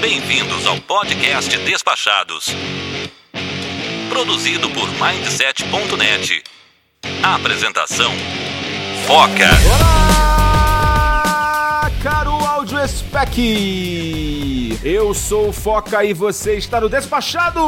Bem-vindos ao podcast Despachados. Produzido por Mindset.net. Apresentação: Foca. Olá, spec. Eu sou o Foca e você está no Despachados,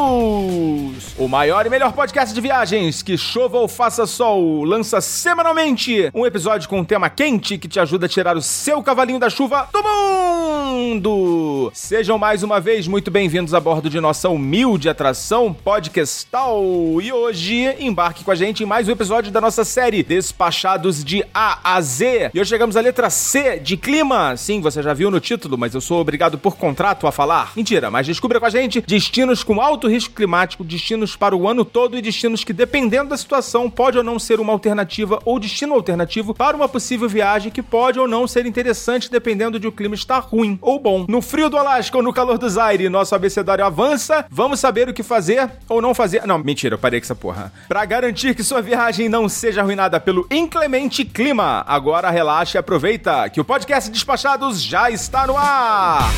o maior e melhor podcast de viagens que chova ou faça sol lança semanalmente um episódio com um tema quente que te ajuda a tirar o seu cavalinho da chuva do mundo. Sejam mais uma vez muito bem-vindos a bordo de nossa humilde atração podcastal e hoje embarque com a gente em mais um episódio da nossa série Despachados de A a Z. E hoje chegamos à letra C de clima. Sim, você já viu no título, mas eu sou obrigado por contrato a falar. Mentira, mas descubra com a gente destinos com alto risco climático, destinos para o ano todo e destinos que, dependendo da situação, pode ou não ser uma alternativa ou destino alternativo para uma possível viagem que pode ou não ser interessante dependendo de o clima estar ruim ou bom. No frio do Alasca ou no calor do Zaire, nosso abecedário avança. Vamos saber o que fazer ou não fazer. Não, mentira, eu parei com essa porra. Para garantir que sua viagem não seja arruinada pelo inclemente clima, agora relaxe e aproveita que o podcast Despachados já está no ar.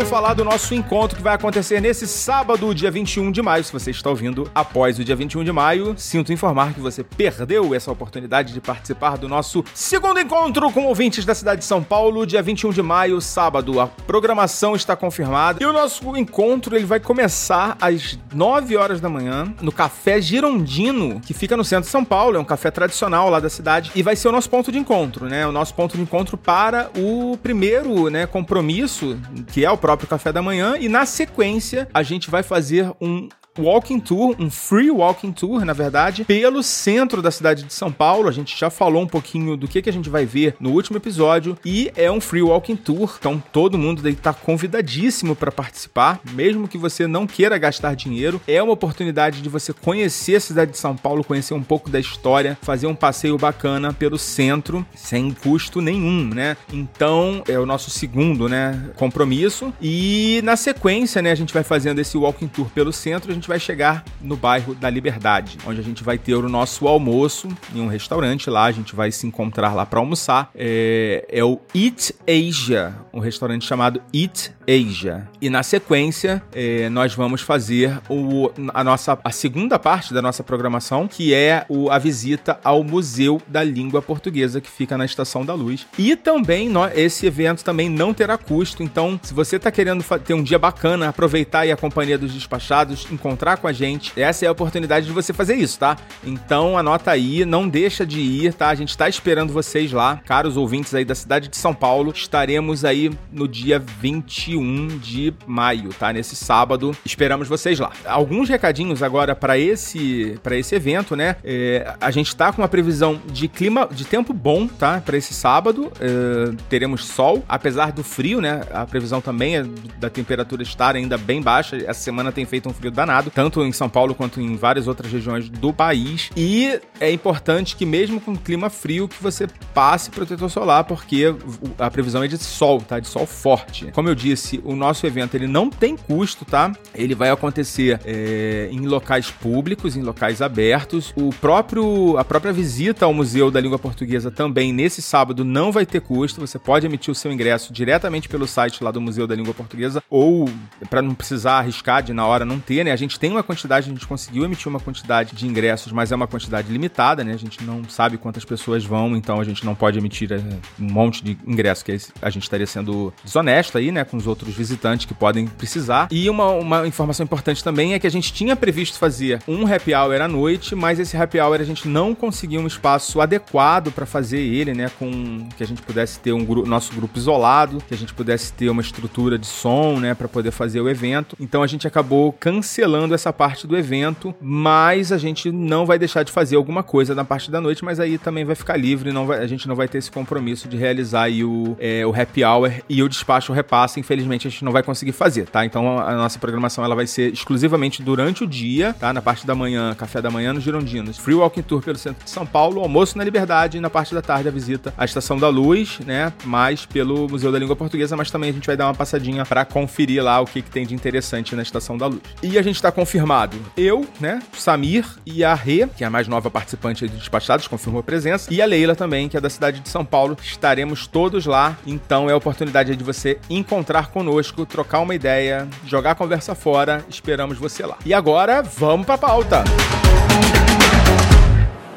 Falar do nosso encontro que vai acontecer nesse sábado, dia 21 de maio. Se você está ouvindo após o dia 21 de maio, sinto informar que você perdeu essa oportunidade de participar do nosso segundo encontro com ouvintes da cidade de São Paulo, dia 21 de maio, sábado. A programação está confirmada e o nosso encontro ele vai começar às 9 horas da manhã no Café Girondino, que fica no centro de São Paulo. É um café tradicional lá da cidade e vai ser o nosso ponto de encontro, né? O nosso ponto de encontro para o primeiro, né, compromisso, que é o próprio café da manhã e na sequência a gente vai fazer um walking tour, um free walking tour, na verdade, pelo centro da cidade de São Paulo. A gente já falou um pouquinho do que, que a gente vai ver no último episódio e é um free walking tour, então todo mundo está convidadíssimo para participar, mesmo que você não queira gastar dinheiro. É uma oportunidade de você conhecer a cidade de São Paulo, conhecer um pouco da história, fazer um passeio bacana pelo centro sem custo nenhum, né? Então é o nosso segundo, né, compromisso e na sequência, né, a gente vai fazendo esse walking tour pelo centro gente vai chegar no bairro da Liberdade, onde a gente vai ter o nosso almoço em um restaurante lá. A gente vai se encontrar lá para almoçar. É, é o Eat Asia, um restaurante chamado Eat Asia. E na sequência, é, nós vamos fazer o, a nossa a segunda parte da nossa programação, que é o, a visita ao Museu da Língua Portuguesa, que fica na Estação da Luz. E também no, esse evento também não terá custo. Então, se você está querendo ter um dia bacana, aproveitar a companhia dos despachados, encontrar com a gente, essa é a oportunidade de você fazer isso, tá? Então anota aí, não deixa de ir, tá? A gente tá esperando vocês lá, caros ouvintes aí da cidade de São Paulo. Estaremos aí no dia 21 de maio, tá? Nesse sábado. Esperamos vocês lá. Alguns recadinhos agora para esse para esse evento, né? É, a gente tá com uma previsão de clima, de tempo bom, tá? Para esse sábado. É, teremos sol, apesar do frio, né? A previsão também é da temperatura estar ainda bem baixa. Essa semana tem feito um frio danado tanto em São Paulo quanto em várias outras regiões do país. E é importante que mesmo com clima frio que você passe protetor solar, porque a previsão é de sol, tá? De sol forte. Como eu disse, o nosso evento ele não tem custo, tá? Ele vai acontecer é, em locais públicos, em locais abertos. O próprio a própria visita ao Museu da Língua Portuguesa também nesse sábado não vai ter custo. Você pode emitir o seu ingresso diretamente pelo site lá do Museu da Língua Portuguesa ou para não precisar arriscar de na hora não ter, né? A gente tem uma quantidade, a gente conseguiu emitir uma quantidade de ingressos, mas é uma quantidade limitada, né? A gente não sabe quantas pessoas vão, então a gente não pode emitir eh, um monte de ingressos, que a gente estaria sendo desonesto aí, né? Com os outros visitantes que podem precisar. E uma, uma informação importante também é que a gente tinha previsto fazer um happy hour à noite, mas esse happy hour a gente não conseguiu um espaço adequado para fazer ele, né? Com que a gente pudesse ter um nosso grupo isolado, que a gente pudesse ter uma estrutura de som, né? Para poder fazer o evento. Então a gente acabou cancelando essa parte do evento, mas a gente não vai deixar de fazer alguma coisa na parte da noite, mas aí também vai ficar livre, não vai, a gente não vai ter esse compromisso de realizar aí o, é, o happy hour e eu despacho o repasse. Infelizmente, a gente não vai conseguir fazer, tá? Então a nossa programação ela vai ser exclusivamente durante o dia, tá? Na parte da manhã, café da manhã nos Girondinos. Free Walking Tour pelo centro de São Paulo, almoço na Liberdade e na parte da tarde a visita à Estação da Luz, né? Mais pelo Museu da Língua Portuguesa, mas também a gente vai dar uma passadinha para conferir lá o que, que tem de interessante na Estação da Luz. E a gente está confirmado. Eu, né? Samir e a Rê, que é a mais nova participante de Despachados, confirmou a presença. E a Leila também, que é da cidade de São Paulo. Estaremos todos lá. Então é a oportunidade de você encontrar conosco, trocar uma ideia, jogar a conversa fora. Esperamos você lá. E agora, vamos para a pauta.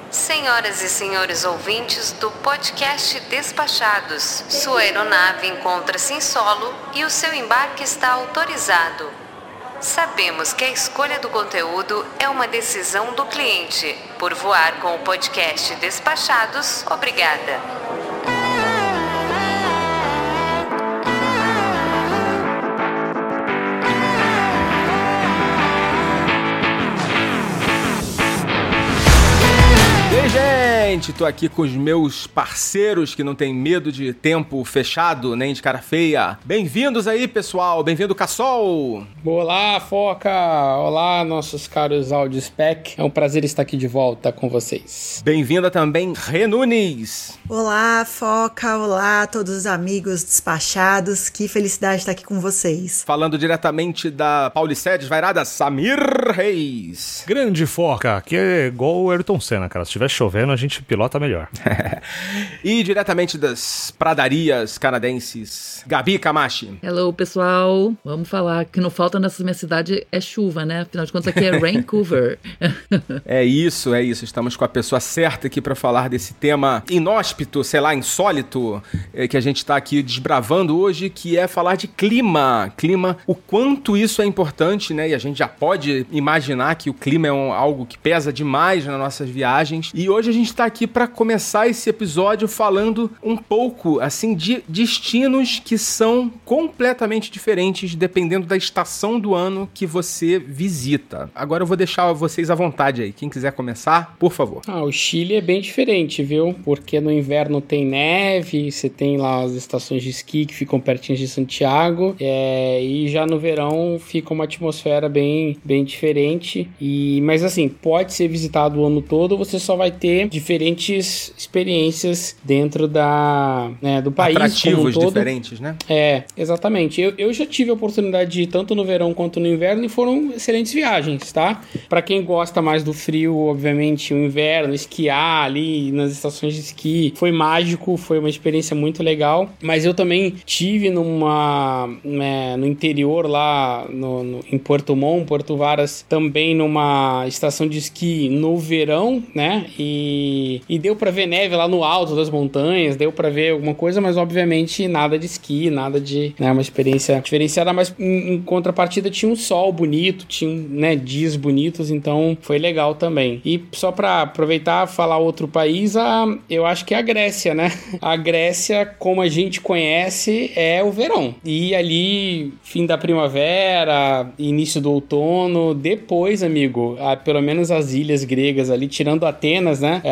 Senhoras e senhores ouvintes do podcast Despachados, sua aeronave encontra-se em solo e o seu embarque está autorizado. Sabemos que a escolha do conteúdo é uma decisão do cliente. Por voar com o podcast Despachados, obrigada. Gente, tô aqui com os meus parceiros que não tem medo de tempo fechado, nem de cara feia. Bem-vindos aí, pessoal. Bem-vindo, Cassol. Olá, Foca. Olá, nossos caros áudio spec. É um prazer estar aqui de volta com vocês. Bem-vinda também, Renunes. Olá, Foca. Olá a todos os amigos despachados. Que felicidade estar aqui com vocês. Falando diretamente da Paulicedes Vairada, Samir Reis. Grande Foca, que é igual o Ayrton Senna, cara. Se estiver chovendo, a gente pilota melhor. e diretamente das pradarias canadenses, Gabi Kamashi. Hello, pessoal. Vamos falar que não falta nessa minha cidade é chuva, né? Afinal de contas, aqui é Vancouver. é isso, é isso. Estamos com a pessoa certa aqui para falar desse tema inóspito, sei lá, insólito, é, que a gente está aqui desbravando hoje, que é falar de clima. Clima, o quanto isso é importante, né? E a gente já pode imaginar que o clima é um, algo que pesa demais nas nossas viagens. E hoje a gente está aqui para começar esse episódio falando um pouco, assim, de destinos que são completamente diferentes dependendo da estação do ano que você visita. Agora eu vou deixar vocês à vontade aí. Quem quiser começar, por favor. Ah, o Chile é bem diferente, viu? Porque no inverno tem neve, você tem lá as estações de esqui que ficam pertinho de Santiago, é, e já no verão fica uma atmosfera bem, bem diferente. E, mas assim, pode ser visitado o ano todo, você só vai ter diferentes experiências dentro da, né, do país. Atrativos como um diferentes, né? É, exatamente. Eu, eu já tive a oportunidade de ir tanto no verão quanto no inverno e foram excelentes viagens, tá? Para quem gosta mais do frio, obviamente, o inverno, esquiar ali nas estações de esqui foi mágico, foi uma experiência muito legal. Mas eu também tive numa. Né, no interior lá no, no, em Porto Montt, Porto Varas, também numa estação de esqui no verão, né? E, e deu para ver neve lá no alto das montanhas, deu para ver alguma coisa, mas obviamente nada de esqui, nada de. Né, uma experiência diferenciada, mas em, em contrapartida tinha um sol bonito, tinha né, dias bonitos, então foi legal também. E só para aproveitar falar outro país, a, eu acho que é a Grécia, né? A Grécia, como a gente conhece, é o verão. E ali, fim da primavera, início do outono, depois, amigo, a, pelo menos as ilhas gregas ali, tirando Atenas, né? É,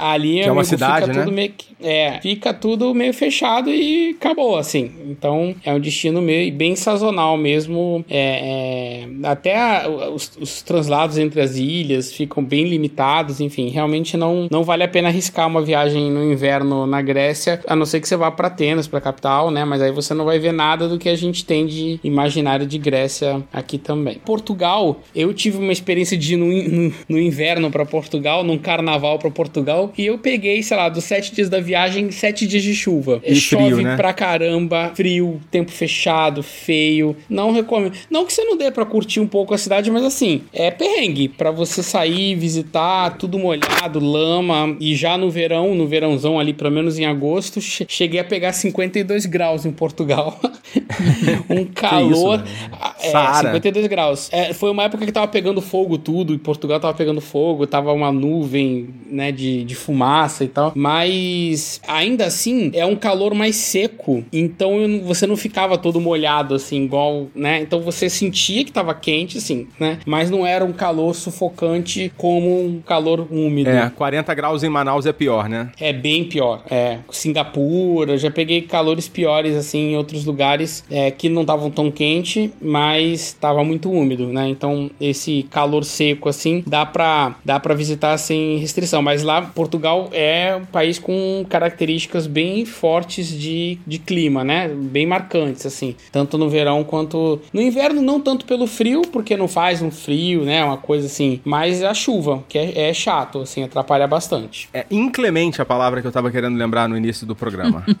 ali que é uma cidade, fica né? tudo meio é, fica tudo meio fechado e acabou, assim. Então é um destino meio bem sazonal mesmo. É, é, até a, os, os translados entre as ilhas ficam bem limitados, enfim, realmente não, não vale a pena arriscar uma viagem no inverno na Grécia, a não ser que você vá para Atenas, para a capital, né? Mas aí você não vai ver nada do que a gente tem de imaginário de Grécia aqui também. Portugal, eu tive uma experiência de ir no, no, no inverno para Portugal, num carnaval para Portugal, e eu peguei, sei lá, dos sete dias da viagem, sete dias de chuva. E Chove frio, né? pra caramba, frio, tempo fechado, feio. Não recomendo. Não que você não dê pra curtir um pouco a cidade, mas assim, é perrengue pra você sair, visitar, tudo molhado, lama. E já no verão, no verãozão ali, pelo menos em agosto, che- cheguei a pegar 52 graus em Portugal. um calor. isso, Ah, É, Saara. 52 graus. É, foi uma época que tava pegando fogo tudo, e Portugal tava pegando fogo, tava uma nuvem, né, de, de fumaça e tal. Mas ainda assim, é um calor mais seco. Então eu você não ficava todo molhado, assim, igual, né? Então você sentia que tava quente, sim, né? Mas não era um calor sufocante como um calor úmido. É, 40 graus em Manaus é pior, né? É bem pior. É, Singapura, já peguei calores piores assim em outros lugares é, que não estavam tão quente, mas estava muito úmido, né? Então esse calor seco assim dá pra dá para visitar sem restrição. Mas lá Portugal é um país com características bem fortes de, de clima, né? Bem marcantes assim, tanto no verão quanto no inverno não tanto pelo frio, porque não faz um frio, né? Uma coisa assim, mas a chuva que é, é chato, assim, atrapalha bastante. É inclemente a palavra que eu tava querendo lembrar no início do programa.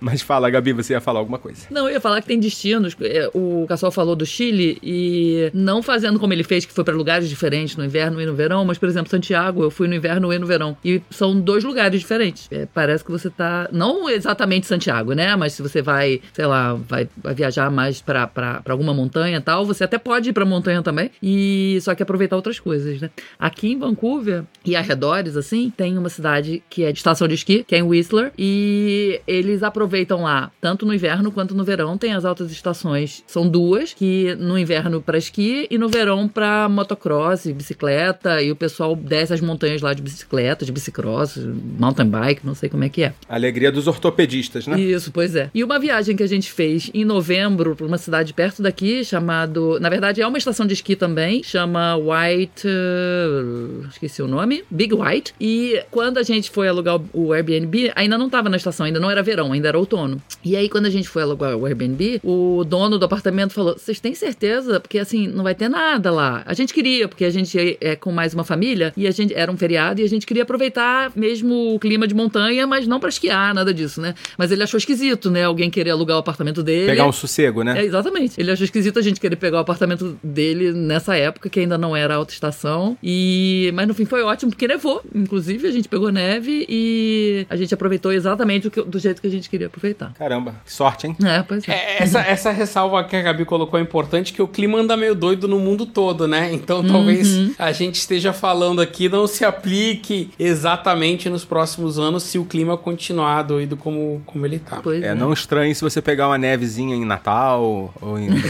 Mas fala, Gabi, você ia falar alguma coisa. Não, eu ia falar que tem destinos. é, O Cassol falou do Chile e não fazendo como ele fez, que foi para lugares diferentes no inverno e no verão, mas, por exemplo, Santiago, eu fui no inverno e no verão. E são dois lugares diferentes. É, parece que você tá. Não exatamente Santiago, né? Mas se você vai, sei lá, vai, vai viajar mais pra, pra, pra alguma montanha e tal, você até pode ir pra montanha também. E só que aproveitar outras coisas, né? Aqui em Vancouver e arredores, assim, tem uma cidade que é de estação de esqui, que é em Whistler. E eles aproveitam lá, tanto no inverno quanto no verão, tem as altas estações. São duas, que no inverno pra esqui e no verão pra motocross bicicleta. E o pessoal desce as montanhas lá de bicicleta, de bicicross, mountain bike, não sei como é que é. Alegria dos ortopedistas, né? Isso, pois é. E uma viagem que a gente fez em novembro para uma cidade perto daqui, chamado. Na verdade, é uma estação de esqui também, chama White. uh, esqueci o nome. Big White. E quando a gente foi alugar o- Airbnb, ainda não tava na estação, ainda não era verão, ainda era outono. E aí, quando a gente foi alugar o Airbnb, o dono do apartamento falou: Vocês têm certeza? Porque assim, não vai ter nada lá. A gente queria, porque a gente é, é com mais uma família e a gente era um feriado e a gente queria aproveitar mesmo o clima de montanha, mas não pra esquiar, nada disso, né? Mas ele achou esquisito, né? Alguém querer alugar o apartamento dele. Pegar um sossego, né? É, exatamente. Ele achou esquisito a gente querer pegar o apartamento dele nessa época, que ainda não era alta estação. E... Mas no fim foi ótimo, porque nevou. Inclusive, a gente pegou neve e a gente aproveitou exatamente o que- do jeito que a gente queria aproveitar. Caramba, que sorte, hein? É, pois é. É, essa, essa ressalva que a Gabi colocou é importante, que o clima anda meio doido no mundo todo, né? Então talvez a gente esteja falando aqui não se aplique exatamente nos próximos anos se o clima continuar doido como, como ele tá. Pois É, não estranhe se você pegar uma nevezinha em Natal ou em.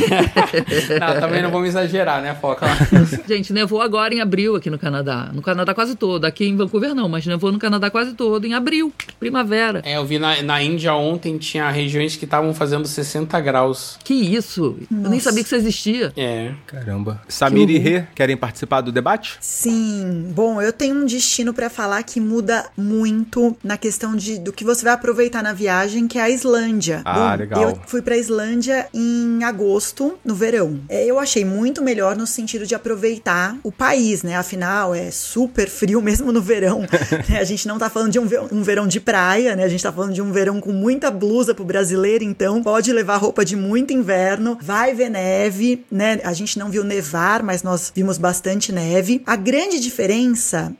Não, também não vamos exagerar, né, Foca? Gente, nevou agora em abril aqui no Canadá. No Canadá quase todo. Aqui em Vancouver não, mas nevou no Canadá quase todo em abril, primavera. É, eu vi na, na Índia ontem, tinha regiões que estavam fazendo 60 graus. Que isso? Eu nem Nossa. sabia que isso existia. É. Caramba. Samir e horror. Rê querem participar do debate? Sim, bom, eu tenho um destino pra falar que muda muito na questão de, do que você vai aproveitar na viagem, que é a Islândia. Ah, bom, legal. Eu fui pra Islândia em agosto, no verão. É, eu achei muito melhor no sentido de aproveitar o país, né? Afinal, é super frio mesmo no verão. né? A gente não tá falando de um, um verão de praia, né? A gente tá falando de um verão com muita blusa pro brasileiro, então pode levar roupa de muito inverno, vai ver neve, né? A gente não viu nevar, mas nós vimos bastante neve. A grande diferença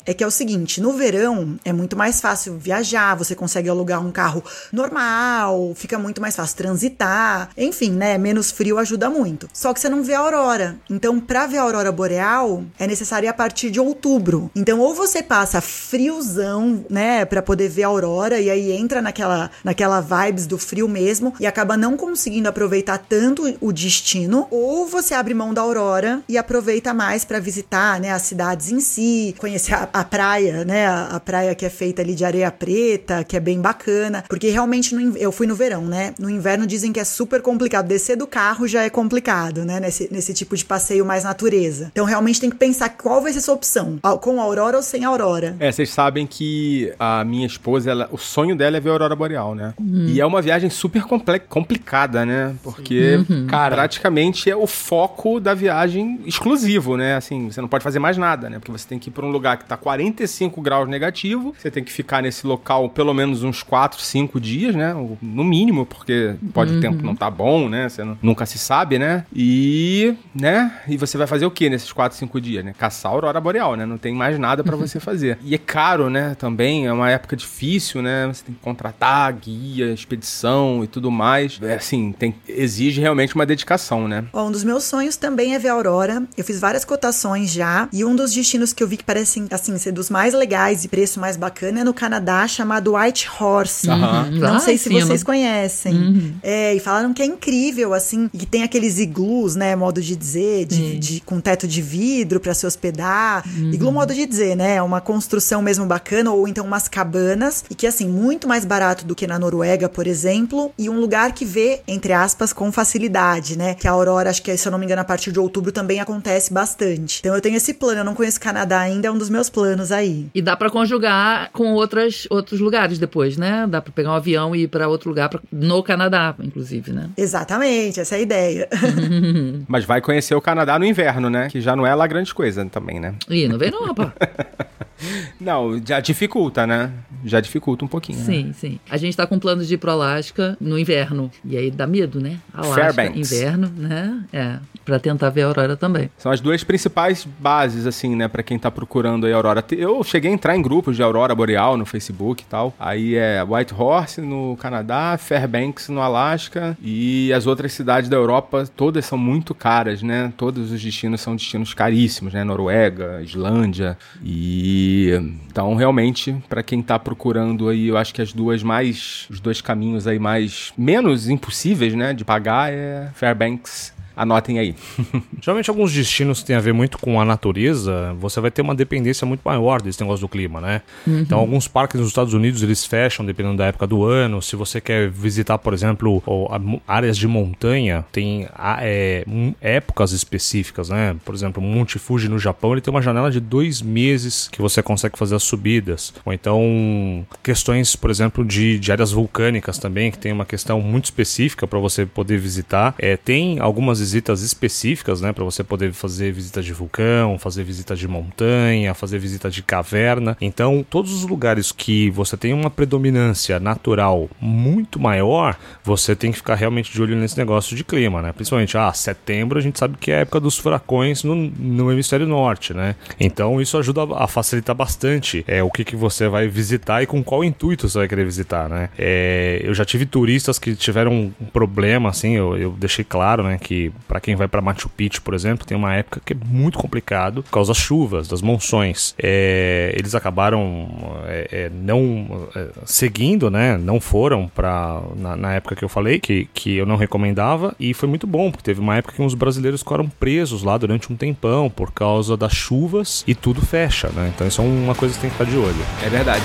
é que é o seguinte: no verão é muito mais fácil viajar, você consegue alugar um carro normal, fica muito mais fácil transitar, enfim, né? Menos frio ajuda muito. Só que você não vê a aurora. Então, pra ver a aurora boreal, é necessário a partir de outubro. Então, ou você passa friozão, né, Pra poder ver a aurora e aí entra naquela naquela vibes do frio mesmo e acaba não conseguindo aproveitar tanto o destino, ou você abre mão da aurora e aproveita mais pra visitar, né, as cidades em si, conhecer a, a praia, né, a, a praia que é feita ali de areia preta, que é bem bacana, porque realmente no eu fui no verão, né? No inverno dizem que é super complicado, descer do carro já é complicado, né, nesse, nesse tipo de passeio mais natureza. Então realmente tem que pensar qual vai ser sua opção, a- com aurora ou sem aurora. É, vocês sabem que a minha esposa, ela- o sonho dela é ver a Aurora Boreal, né? E é uma viagem super complicada, né? Porque Cara. praticamente é o foco da viagem exclusivo, né? Assim, você não pode fazer mais nada, né? Porque você tem que ir pra um lugar que tá 45 graus negativo, você tem que ficar nesse local pelo menos uns 4, 5 dias, né? No mínimo, porque pode o tempo não tá bom, né? Você não- nunca se sabe, né? E, né? E você vai fazer o que nesses 4, 5 dias, né? Caçar a Aurora Boreal, né? Não tem mais nada pra você fazer. E é caro, né? Também é uma época difícil, né? Você tem que contratar guia, expedição e tudo mais. É assim, tem, exige realmente uma dedicação, né? Ó, um dos meus sonhos também é ver a aurora. Eu fiz várias cotações já. E um dos destinos que eu vi que parecem, assim, ser dos mais legais e preço mais bacana é no Canadá, chamado White Horse. Aham. Não Lá sei se cima. vocês conhecem. É, e falaram que é incrível, assim, e que tem aqueles iglus, né, modo de dizer, de, de- com teto de vidro pra se hospedar. Iglu, modo de dizer, né, é uma construção mesmo bacana, ou então umas cabanas, e que, assim, muito mais barato do que na Noruega, por exemplo, e um lugar que vê, entre aspas, com facilidade, né, que a aurora, acho que, se eu não me engano, a partir de outubro também acontece bastante. Então eu tenho esse plano, eu não conheço Canadá ainda, é um dos meus planos aí. E dá pra conjugar com outras, outros lugares depois, né? Dá pra pegar um avião e ir pra outro lugar, pra- no Canadá, inclusive, né? Exatamente, essa é a ideia. Mas vai conhecer o Canadá no inverno, né? Que já não é lá grande coisa também, né? Ih, não vem não, rapaz. Não, já dificulta, né? Já dificulta um pouquinho. né? Sim, sim. A gente tá com planos de ir pro Alasca no inverno. E aí dá medo, né? Alasca, Fairbanks. inverno, né? É, pra tentar ver a aurora também. São as duas principais bases, assim, né, Pra quem tá procurando aí a Aurora. Eu cheguei a entrar em grupos de Aurora Boreal no Facebook e tal. Aí é White Horse no Canadá, Fairbanks no Alasca e as outras cidades da Europa, todas são muito caras, né? Todos os destinos são destinos caríssimos, né? Noruega, Islândia e então realmente pra quem tá procurando aí, eu acho que as duas mais os dois caminhos aí mais menos impossíveis, né, de pagar é Fairbanks. Anotem aí. Geralmente alguns destinos que têm a ver muito com a natureza, você vai ter uma dependência muito maior desse negócio do clima, né? Então alguns parques nos Estados Unidos eles fecham dependendo da época do ano. Se você quer visitar, por exemplo, áreas de montanha, tem é, épocas específicas, né? Por exemplo, o Monte Fuji no Japão ele tem uma janela de dois meses que você consegue fazer as subidas. Ou então questões, por exemplo, de, de áreas vulcânicas também, que tem uma questão muito específica para você poder visitar. É, tem algumas visitas específicas, né, para você poder fazer visita de vulcão, fazer visita de montanha, fazer visita de caverna. Então, todos os lugares que você tem uma predominância natural muito maior, você tem que ficar realmente de olho nesse negócio de clima, né? Principalmente, ah, setembro a gente sabe que é a época dos furacões no, no hemisfério norte, né? Então, isso ajuda a facilitar bastante é, o que, que você vai visitar e com qual intuito você vai querer visitar, né? É, eu já tive turistas que tiveram um problema, assim, eu, eu deixei claro, né, que para quem vai para Machu Picchu, por exemplo, tem uma época que é muito complicado por causa das chuvas, das monções. É, eles acabaram é, é, não é, seguindo, né? Não foram para na, na época que eu falei que, que eu não recomendava e foi muito bom porque teve uma época que uns brasileiros ficaram presos lá durante um tempão por causa das chuvas e tudo fecha, né? Então isso é uma coisa que tem que ficar de olho. É verdade.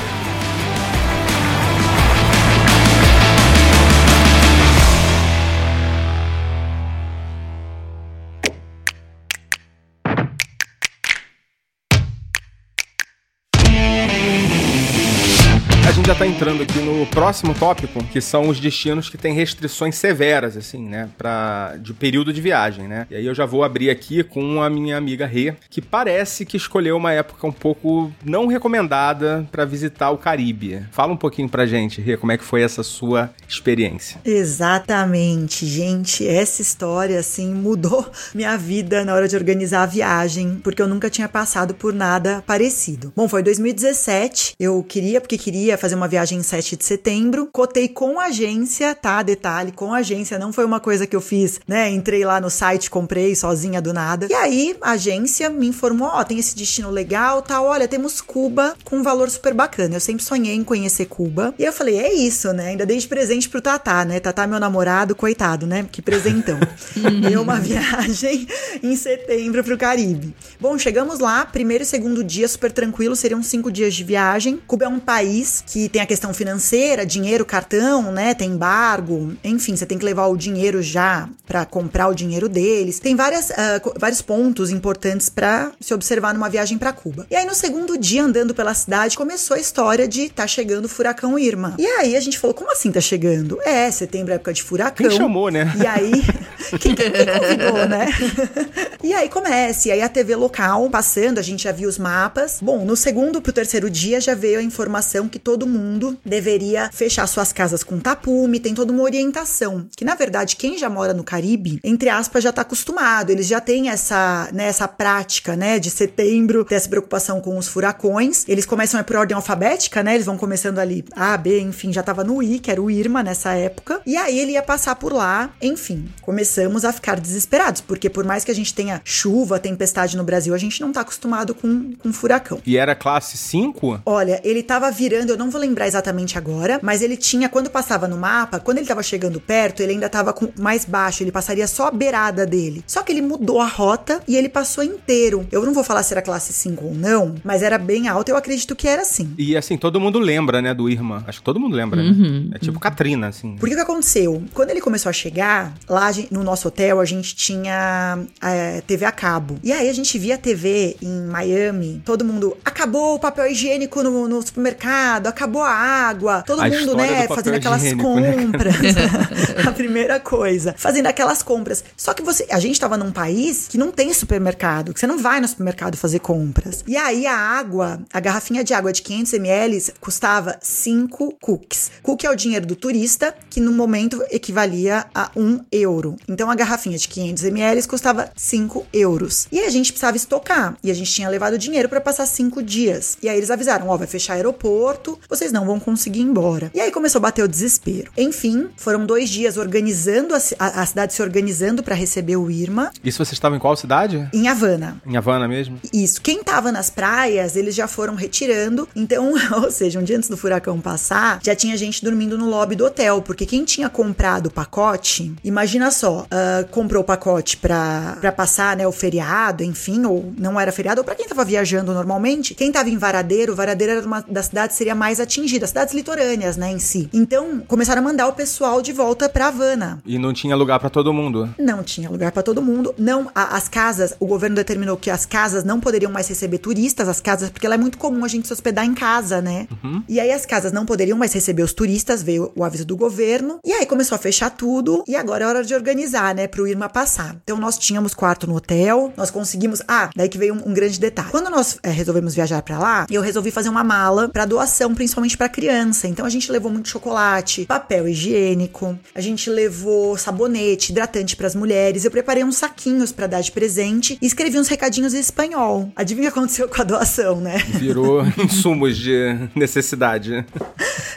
Já tá entrando aqui no próximo tópico, que são os destinos que têm restrições severas, assim, né? Pra, de período de viagem, né? E aí eu já vou abrir aqui com a minha amiga Rê, que parece que escolheu uma época um pouco não recomendada pra visitar o Caribe. Fala um pouquinho pra gente, Rê, como é que foi essa sua experiência? Exatamente, gente. Essa história, assim, mudou minha vida na hora de organizar a viagem, porque eu nunca tinha passado por nada parecido. Bom, foi 2017. Eu queria, porque queria fazer uma viagem em 7 de setembro. Cotei com a agência, tá? Detalhe, com a agência. Não foi uma coisa que eu fiz, né? Entrei lá no site, comprei sozinha do nada. E aí, a agência me informou: ó, tem esse destino legal, tá? Olha, temos Cuba com um valor super bacana. Eu sempre sonhei em conhecer Cuba. E eu falei: é isso, né? Ainda dei de presente pro Tatá, né? Tatá, meu namorado, coitado, né? Que presentão. Deu uma viagem em setembro pro Caribe. Bom, chegamos lá, primeiro e segundo dia super tranquilo, seriam cinco dias de viagem. Cuba é um país que tem a questão financeira, dinheiro, cartão, né? Tem embargo, enfim, você tem que levar o dinheiro já para comprar o dinheiro deles. Tem várias, co- vários pontos importantes para se observar numa viagem para Cuba. E aí no segundo dia andando pela cidade começou a história de tá chegando o furacão Irma. E aí a gente falou, como assim tá chegando? É, setembro é época de furacão. Quem chamou, né? E aí, quem, quem convidou, né? E aí começa, e aí a TV local passando, a gente já viu os mapas. Bom, no segundo pro terceiro dia já veio a informação que todo mundo deveria fechar suas casas com tapume, tem toda uma orientação. Que na verdade, quem já mora no Caribe, entre aspas, já tá acostumado. Eles já têm essa, né, essa prática, né, de setembro, ter essa preocupação com os furacões. Eles começam é por ordem alfabética, né? Eles vão começando ali A, B, enfim, já tava no I, que era o Irma nessa época. E aí ele ia passar por lá, enfim. Começamos a ficar desesperados, porque por mais que a gente tenha chuva, tempestade no Brasil, a gente não tá acostumado com, com furacão. E era classe 5? Olha, ele tava virando, eu não vou lembrar exatamente agora, mas ele tinha, quando passava no mapa, quando ele tava chegando perto, ele ainda tava com mais baixo, ele passaria só a beirada dele. Só que ele mudou a rota e ele passou inteiro. Eu não vou falar se era classe 5 ou não, mas era bem alto, eu acredito que era assim. E assim, todo mundo lembra, né, do Irma. Acho que todo mundo lembra, né? É tipo Katrina, assim. Porque o que aconteceu? Quando ele começou a chegar, lá a no nosso hotel, a gente tinha é, TV a cabo. E aí a gente via TV em Miami, todo mundo, acabou o papel higiênico no, no supermercado, acabou a água, todo A mundo, né, fazendo aquelas né, compras. a primeira coisa, fazendo aquelas compras. Só que você, a gente tava num país que não tem supermercado, que você não vai no supermercado fazer compras. E aí a água, a garrafinha de água de 500 ml custava 5 cookies. Cookie é o dinheiro do turista, que no momento equivalia a 1 euro. Então a garrafinha de 500 ml custava 5 euros. E a gente precisava estocar. E a gente tinha levado dinheiro para passar 5 dias. E aí eles avisaram: ó, vai fechar aeroporto, vocês não vão conseguir ir embora. E aí começou a bater o desespero. Enfim, foram dois dias organizando a, a- a cidade se organizando para receber o Irma Isso vocês estavam em qual cidade? em Havana. Em Havana mesmo? Isso. Quem tava nas praias, eles já foram retirando. Então, ou seja, um dia antes do furacão passar, já tinha gente dormindo no lobby do hotel. Porque quem tinha comprado o pacote, imagina só, ah, comprou o pacote pra, pra passar, né, o feriado, enfim, ou não era feriado, ou pra quem tava viajando normalmente, quem tava em Varadeiro, Varadeiro era uma das cidades seria mais atingida, cidades litorâneas, né, em si. Então, começaram a mandar o pessoal de volta pra Havana. E não tinha lugar pra todo mundo. Não tinha lugar pra todo mundo. Não, a- as casas, o governo determinou que as casas não poderiam mais receber turistas, as casas, porque lá é muito comum a gente se hospedar em casa, né? E aí as casas não poderiam mais receber os turistas, veio o aviso do governo. E aí começou a fechar tudo. E agora é hora de organizar, né, pro Irma passar. Então nós tínhamos quarto no hotel, nós conseguimos. Ah, daí que veio um, um grande detalhe. Quando nós eh, resolvemos viajar pra lá, eu resolvi fazer uma mala pra doação, principalmente pra criança. Então a gente levou muito chocolate, papel higiênico, a gente levou sabonete, hidratante pras mulheres. Eu preparei uns saquinhos pra dar de presente e escrevi uns recadinhos em espanhol. Adivinha o que aconteceu com a doação, né? Virou insumos de necessidade.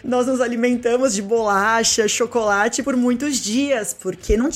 Nós nos alimentamos de bolacha, chocolate por muitos dias, porque não,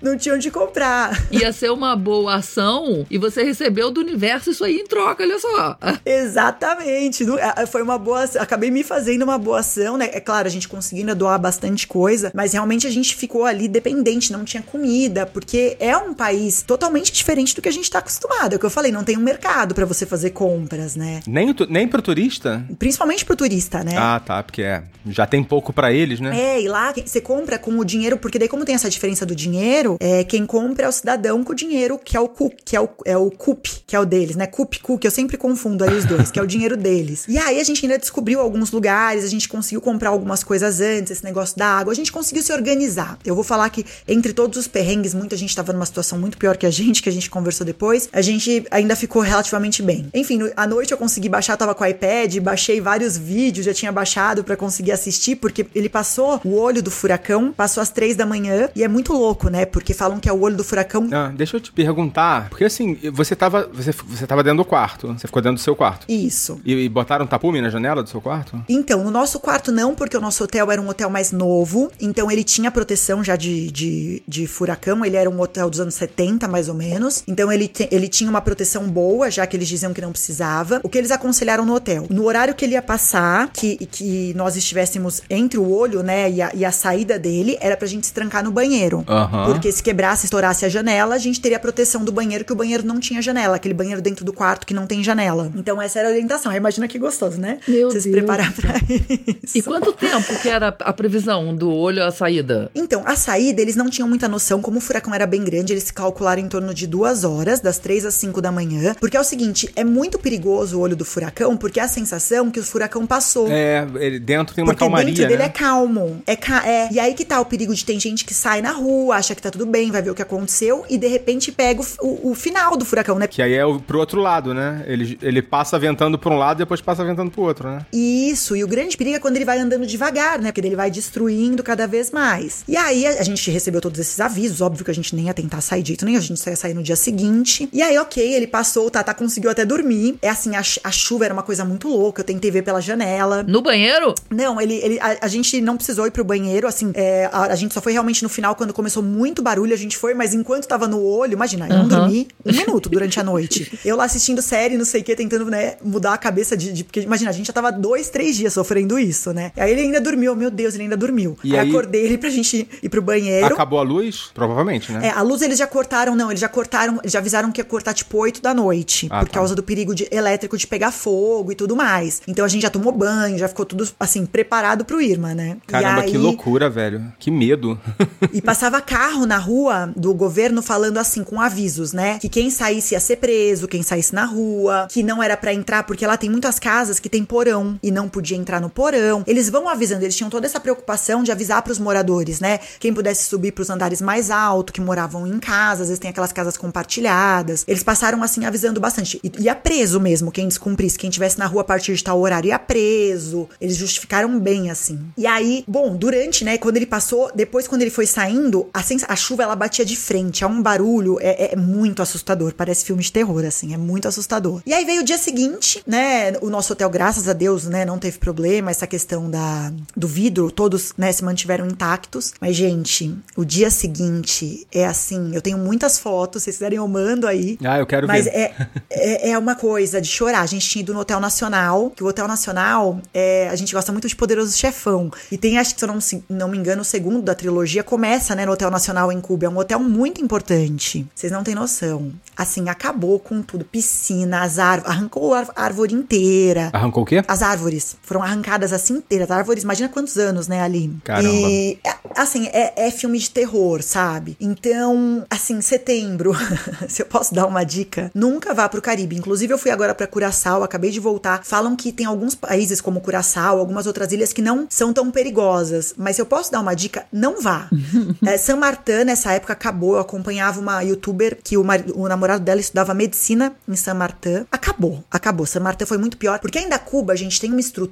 não tinham de comprar. Ia ser uma boa ação e você recebeu do universo isso aí em troca, olha só. Exatamente. Foi uma boa ação. Acabei me fazendo uma boa ação, né? É claro, a gente conseguindo doar bastante coisa, mas realmente a gente ficou ali dependente, não tinha comida, porque é um país totalmente diferente do que a gente tá acostumado. É o que eu falei, não tem um mercado pra você fazer compras, né? Nem, nem pro turista? Principalmente pro turista, né? Ah, tá, porque é, já tem pouco pra eles, né? É, e lá você compra com o dinheiro, porque daí como tem essa diferença do dinheiro, é, quem compra é o cidadão com o dinheiro, que é o CUP, que é o, é o CUP, que é o deles, né? CUP, CUP, eu sempre confundo aí os dois, que é o dinheiro deles. E aí a gente ainda descobriu alguns lugares, a gente conseguiu comprar algumas coisas antes, esse negócio da água, a gente conseguiu se organizar. Eu vou falar que entre todos os perrengues, muita gente tava numa situação muito pior que a gente, que a gente conversou depois, a gente ainda ficou relativamente bem. Enfim, no- à noite eu consegui baixar, tava com o iPad, baixei vários vídeos, já tinha baixado pra conseguir assistir, porque ele passou o olho do furacão, passou às três da manhã, e é muito louco, né? Porque falam que é o olho do furacão. Ah, deixa eu te perguntar, porque assim, você tava, você, você tava dentro do quarto, você ficou dentro do seu quarto. Isso. E, e botaram tapume na janela do seu quarto? Então, no nosso quarto não, porque o nosso hotel era um hotel mais novo, então ele tinha proteção já de, de, de furacão, ele era um hotel dos anos 70, mais ou menos, então ele, te- ele tinha uma proteção boa, já que eles diziam que não precisava. O que eles aconselharam no hotel? No horário que ele ia passar, que, que nós estivéssemos entre o olho, né, e a, e a saída dele, era pra gente se trancar no banheiro. Porque se quebrasse, estourasse a janela, a gente teria a proteção do banheiro, que o banheiro não tinha janela, aquele banheiro dentro do quarto que não tem janela. Então essa era a orientação. Aí Imagina que gostoso, né? Meu Você se Deus. Pra isso. E quanto tempo que era a previsão do olho à saída? Então, a saída, eles não tinham muita noção, como o furacão era bem grande, eles calcularam em torno de duas horas, das três às cinco da manhã. Porque é o seguinte, é muito perigoso o olho do furacão, porque é a sensação que o furacão passou. É, ele dentro tem uma Porque calmaria, dentro dele né? é calmo. É, ca- é. E aí que tá o perigo de tem gente que sai na rua, acha que tá tudo bem, vai ver o que aconteceu e de repente pega o, o- o final do furacão, né? Que aí é o, pro outro lado, né? Ele, ele passa ventando pra um lado e depois passa ventando pro outro, né? Isso, e o grande perigo é quando ele vai andando devagar, né? Porque ele vai destruindo cada vez mais. E aí a, gente recebeu todos esses avisos, óbvio que a gente nem ia tentar sair de jeito nenhum, a gente só ia sair no dia seguinte. E aí, ok, ele passou, o Tata conseguiu até dormir. É assim, a, a chuva era uma coisa muito louca, eu tentei ver pela janela. No banheiro? Não, ele, ele a, a gente não precisou ir pro banheiro, assim, é, a, a gente só foi realmente no final, quando começou muito barulho, a gente foi, mas enquanto tava no olho, imagina, eu não dormi um minuto durante a noite. Eu lá assistindo série, não sei o que, tentando, né, mudar a cabeça de, de- Porque, imagina, a gente já tava dois, três dias sofrendo isso, né? Aí ele ainda dormiu, meu Deus, ele ainda dormiu. E aí, aí- acordei ele pra gente ir pro banheiro. Acabou a luz? Provavelmente, né? É, a luz eles já cortaram, não, eles já cortaram, eles já avisaram que ia cortar tipo 8 da noite, Ah, por tá. causa do perigo de- elétrico de pegar fogo e tudo mais. Então a gente já tomou banho, já ficou tudo assim preparado pro Irma, né? Caramba, aí, que loucura, velho. Que medo. E passava carro na rua do governo falando assim, com avisos, né? Que quem saísse ia ser preso, quem saísse na rua, que não era pra entrar, porque lá tem muitas casas que tem porão e não podia entrar no porão. Eles vão avisando, eles tinham toda essa preocupação de avisar pros moradores, né? Quem pudesse subir pros andares mais altos, que moravam em casa, às vezes tem aquelas casas compartilhadas. Eles passaram assim avisando bastante. E ia preso mesmo quem descumprisse, quem tivesse na rua a partir de tal horário ia preso. Eles justificaram bem assim. E aí, bom, durante, né, quando ele passou, depois quando ele foi saindo, a, a chuva ela batia de frente, é um barulho, é, é muito assustador, parece filme de terror assim, é muito assustador. E aí veio o dia seguinte, né, o nosso hotel, graças a Deus, né, não teve problema, essa questão da do vidro, todos, né, se mantiveram intactos. Mas gente, o dia seguinte é assim, eu tenho muitas fotos, se vocês quiserem eu mando aí. Ah, eu quero Mas ver. é, é, é uma coisa de chorar. A gente tinha ido no Hotel Nacional, que o Hotel Nacional, é, a gente gosta muito de Poderoso Chefão. E tem, acho que se eu não, se- não me engano, o segundo da trilogia começa, né, no Hotel Nacional em Cuba. É um hotel muito importante. Vocês não têm noção. Assim, acabou com tudo. Piscina, as árvores, arrancou a ár- árvore inteira. Arrancou o quê? As árvores foram arrancadas assim inteiras. As árvores, imagina quantos anos, né, ali? Caramba. E, é, assim, é, é filme de terror, sabe? Então, assim, setembro, se eu posso dar uma dica, nunca vá pro Caribe. Inclusive, eu fui agora pra Curaçao, acabei de voltar. Falam que tem alguns países como Curaçao, algumas outras ilhas que não são tão perigosas. Mas se eu posso dar uma dica, não vá. é, San Martin, nessa época, acabou. Eu acompanhava uma youtuber que o, mari- o namorado dela estudava medicina em San Martin. Acabou, acabou. San Martin foi muito pior. Porque ainda Cuba, a gente tem uma estrutura,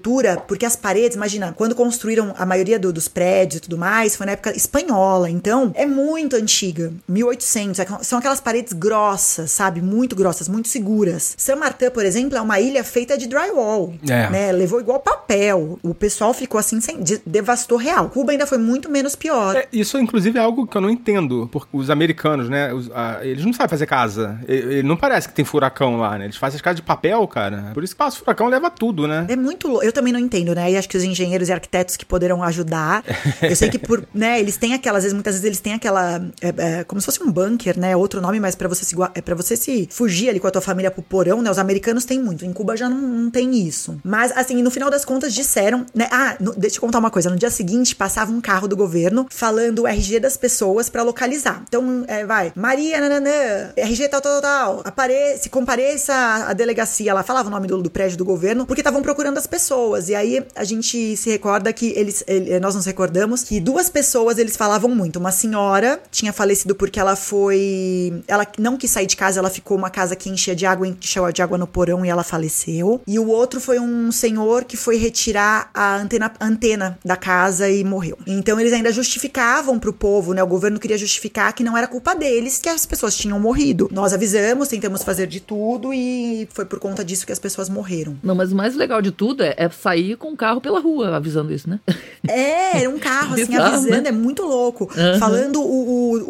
porque as paredes, imagina, quando construíram a maioria do- dos prédios e tudo mais, foi na época espanhola. Então, é muito antiga. 1800. é- São aquelas paredes grossas, sabe? Muito grossas, muito seguras. San Martin, por exemplo, é uma ilha feita de drywall. É. Né? Levou igual papel. O pessoal ficou assim, sem, de- devastou real. Cuba ainda foi muito menos pior. É, isso, inclusive, é algo que eu não entendo. Porque os americanos, né? os- ah, eles não sabem fazer casa. E- e não parece que tem furacão lá, né? Eles fazem as casas de papel, cara. Por isso que passa o furacão leva tudo, né? É muito louco. Eu também não entendo, né? E acho que os engenheiros e arquitetos que poderão ajudar. Eu sei que por, né, eles têm aquelas, às vezes, muitas vezes eles têm aquela, é, é, como se fosse um bunker, né? Outro nome, mas pra você se é para você se fugir ali com a tua família pro porão, né? Os americanos têm muito. Em Cuba já não, não tem isso. Mas assim, no final das contas disseram, né? Ah, no- deixa eu contar uma coisa. No dia seguinte passava um carro do governo falando o RG das pessoas pra localizar. Então, é, vai, Maria, nananã, RG tal, tal, tal, apare se compareça à delegacia. Ela falava o nome do, do prédio do governo, porque estavam procurando as pessoas. E aí a gente se recorda que eles, ele- nós nos recordamos que duas pessoas eles falavam muito. Uma senhora tinha falecido porque ela foi. Ela não quis sair de casa, ela ficou uma casa que enchia de água, encheu de água no porão e ela faleceu. E o outro foi um senhor que foi retirar a antena, antena da casa e morreu. Então eles ainda justificavam pro povo, né? O governo queria justificar que não era culpa deles que as pessoas tinham morrido. Nós avisamos, tentamos fazer de tudo e foi por conta disso que as pessoas morreram. Não, mas o mais legal de tudo é, é sair com o carro pela rua avisando isso, né? É, era um carro, assim, Bizarro, avisando, né? é muito louco. Aham. Falando o,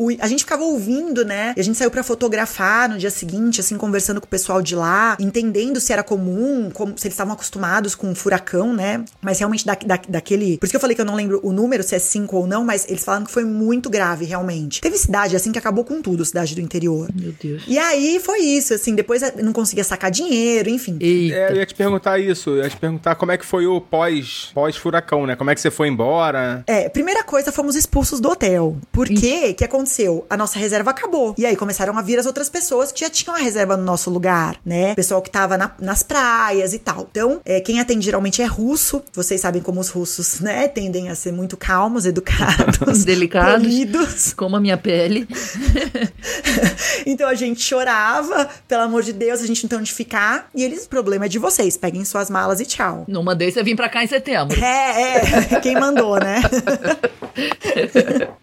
o, o- A gente ficava ouvindo, né? E a gente saiu pra fotografar no dia seguinte, assim, conversando com o pessoal de lá, entendendo se era comum, como, se eles estavam acostumados com furacão, né? Mas realmente da, da- daquele. Por isso que eu falei que eu não lembro o número, se é 5 ou não, mas eles falaram que foi muito grave, realmente. Teve cidade, assim, que acabou com tudo, cidade do interior. Meu Deus. E aí foi isso, assim, depois não conseguia sacar dinheiro, enfim. Eita. É, eu ia te perguntar isso. Eu ia te perguntar como é que foi o pós, pós-furacão, né? Como é que você foi embora? É, primeira coisa, fomos expulsos do hotel. Por quê? O que aconteceu? A nossa reserva acabou. E aí começaram a vir as outras pessoas que já tinham a reserva no nosso lugar, né? Pessoal que tava na- nas praias e tal. Então, é, quem atende geralmente é russo. Você vocês sabem como os russos, né, tendem a ser muito calmos, educados, Delicados. polidos. Como a minha pele. Então a gente chorava, pelo amor de Deus, a gente não tem onde ficar. E eles, o problema é de vocês, peguem suas malas e tchau. Não mandei você vir pra cá em setembro. É, é, quem mandou, né?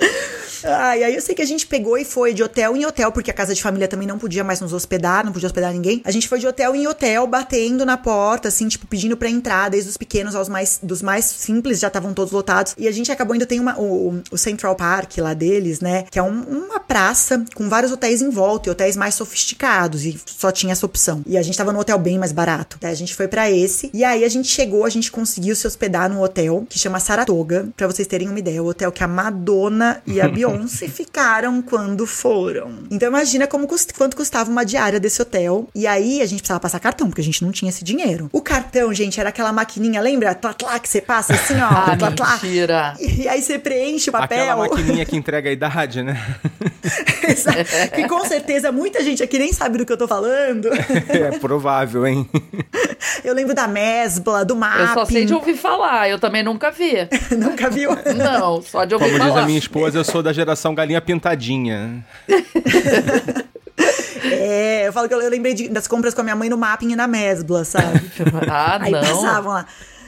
E aí eu sei que a gente pegou e foi de hotel em hotel, porque a casa de família também não podia mais nos hospedar, não podia hospedar ninguém. A gente foi de hotel em hotel, batendo na porta, assim, tipo, pedindo pra entrar, desde os pequenos aos mais, dos mais simples, já estavam todos lotados. E a gente acabou indo, tem uma, o, o Central Park lá deles, né, que é um- uma praça com vários hotéis em volta, e hotéis mais sofisticados, e só tinha essa opção. E a gente tava num hotel bem mais barato. Daí a gente foi pra esse, e aí a gente chegou, a gente conseguiu se hospedar num hotel que chama Saratoga, pra vocês terem uma ideia, o hotel que a Madonna e a Beyoncé ficaram quando foram. Então imagina como cust- quanto custava uma diária desse hotel. E aí a gente precisava passar cartão, porque a gente não tinha esse dinheiro. O cartão, gente, era aquela maquininha, lembra? Tlatlá, que você passa assim, ó, Ah, tlatlá. mentira. E aí você preenche o papel. Aquela maquininha que entrega a idade, né? Exato. que com certeza muita gente aqui nem sabe do que eu tô falando. É provável, hein? Eu lembro da Mesbla, do Mapping. Eu só sei de ouvir falar, eu também nunca vi. Nunca viu? Não, só de ouvir Como diz falar. a minha esposa, eu sou da geração galinha pintadinha. É, eu falo que eu, eu lembrei de- das compras com a minha mãe no Mapping e na Mesbla, sabe? Ah, Aí não. passavam lá.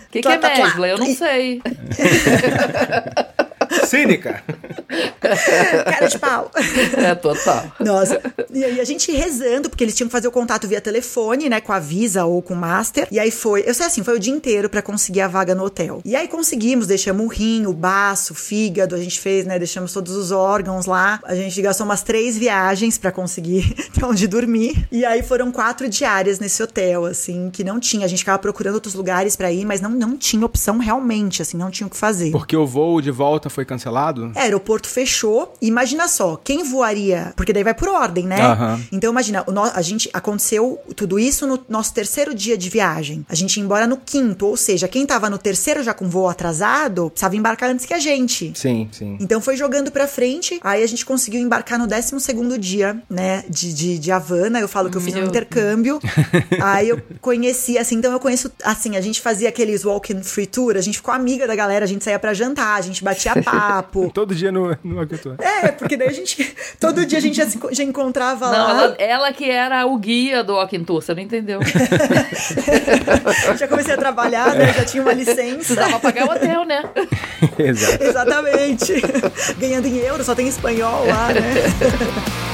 O que, que é Tlá, tlá, tlá. mesbla? Eu não sei. Cínica! Cara de pau. É total. Nossa. E aí a gente rezando, porque eles tinham que fazer o contato via telefone, né? Com a Visa ou com o Master. E aí foi, eu sei assim, foi o dia inteiro pra conseguir a vaga no hotel. E aí conseguimos, deixamos o rim, o baço, o fígado, a gente fez, né? Deixamos todos os órgãos lá. A gente gastou umas três viagens pra conseguir ter onde dormir. E aí foram quatro diárias nesse hotel, assim, que não tinha. A gente ficava procurando outros lugares pra ir, mas não, não tinha opção realmente, assim, não tinha o que fazer. Porque o voo de volta foi cancelado? É, aeroporto fechou. Imagina só, quem voaria? Porque daí vai por ordem, né? Aham. Então imagina, o no- a gente aconteceu tudo isso no nosso terceiro dia de viagem. A gente ia embora no quinto, ou seja, quem tava no terceiro já com voo atrasado, precisava embarcar antes que a gente. Sim, sim. Então foi jogando pra frente, aí a gente conseguiu embarcar no 12 segundo dia, né, de, de, de Havana. Eu falo que eu fiz um Meu intercâmbio. aí eu conheci, assim, então eu conheço, assim, a gente fazia aqueles walk-in free tour, a gente ficou amiga da galera, a gente saía pra jantar, a gente batia papo. Todo dia no, no. É, porque daí a gente. Todo dia a gente já, se, já encontrava Não, lá. ela, ela que era o guia do Walking Tour, você não entendeu. Já comecei a trabalhar, né? Já tinha uma licença. Precisava pagar o hotel, né? Exato. Exatamente. Ganhando em euro, só tem espanhol lá, né?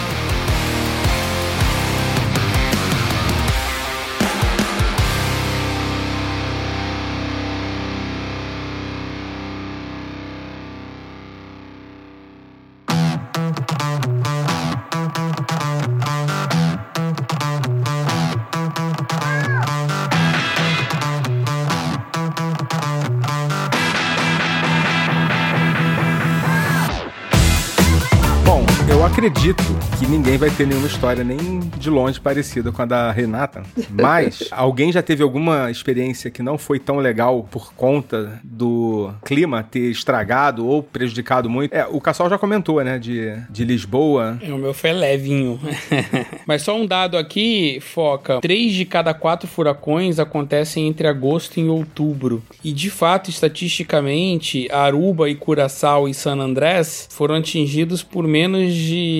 Acredito que ninguém vai ter nenhuma história nem de longe parecida com a da Renata. Mas alguém já teve alguma experiência que não foi tão legal por conta do clima ter estragado ou prejudicado muito? É, o Cassol já comentou, né? De, de Lisboa. É, o meu foi levinho. Mas só um dado aqui, foca. Três de cada quatro furacões acontecem entre agosto e outubro. E de fato, estatisticamente, Aruba e Curaçao e San Andrés foram atingidos por menos de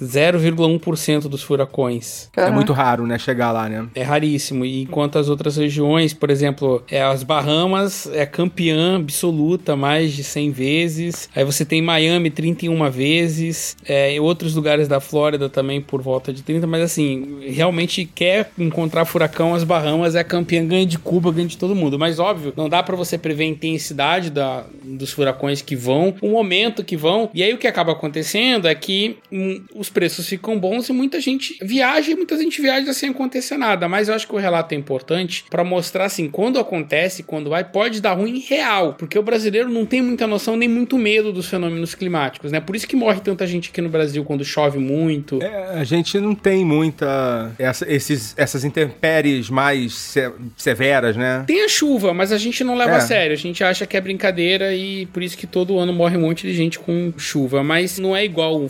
0,1% dos furacões. É muito raro, né? Chegar lá, né? É raríssimo. E enquanto as outras regiões, por exemplo, é, as Bahamas é campeã absoluta mais de 100 vezes. Aí você tem Miami 31 vezes. É, e outros lugares da Flórida também por volta de 30. Mas assim, realmente quer encontrar furacão, as Bahamas é campeã, ganha de Cuba, ganha de todo mundo. Mas óbvio, não dá pra você prever a intensidade da, dos furacões que vão, o momento que vão. E aí o que acaba acontecendo é que os preços ficam bons e muita gente viaja e muita gente viaja sem acontecer nada. Mas eu acho que o relato é importante pra mostrar assim, quando acontece, quando vai, pode dar ruim real. Porque o brasileiro não tem muita noção nem muito medo dos fenômenos climáticos, né? Por isso que morre tanta gente aqui no Brasil quando chove muito. É, a gente não tem muita. essa- esses, essas intempéries mais se- severas, né? Tem a chuva, mas a gente não leva É. a sério. A gente acha que é brincadeira e por isso que todo ano morre um monte de gente com chuva. Mas não é igual o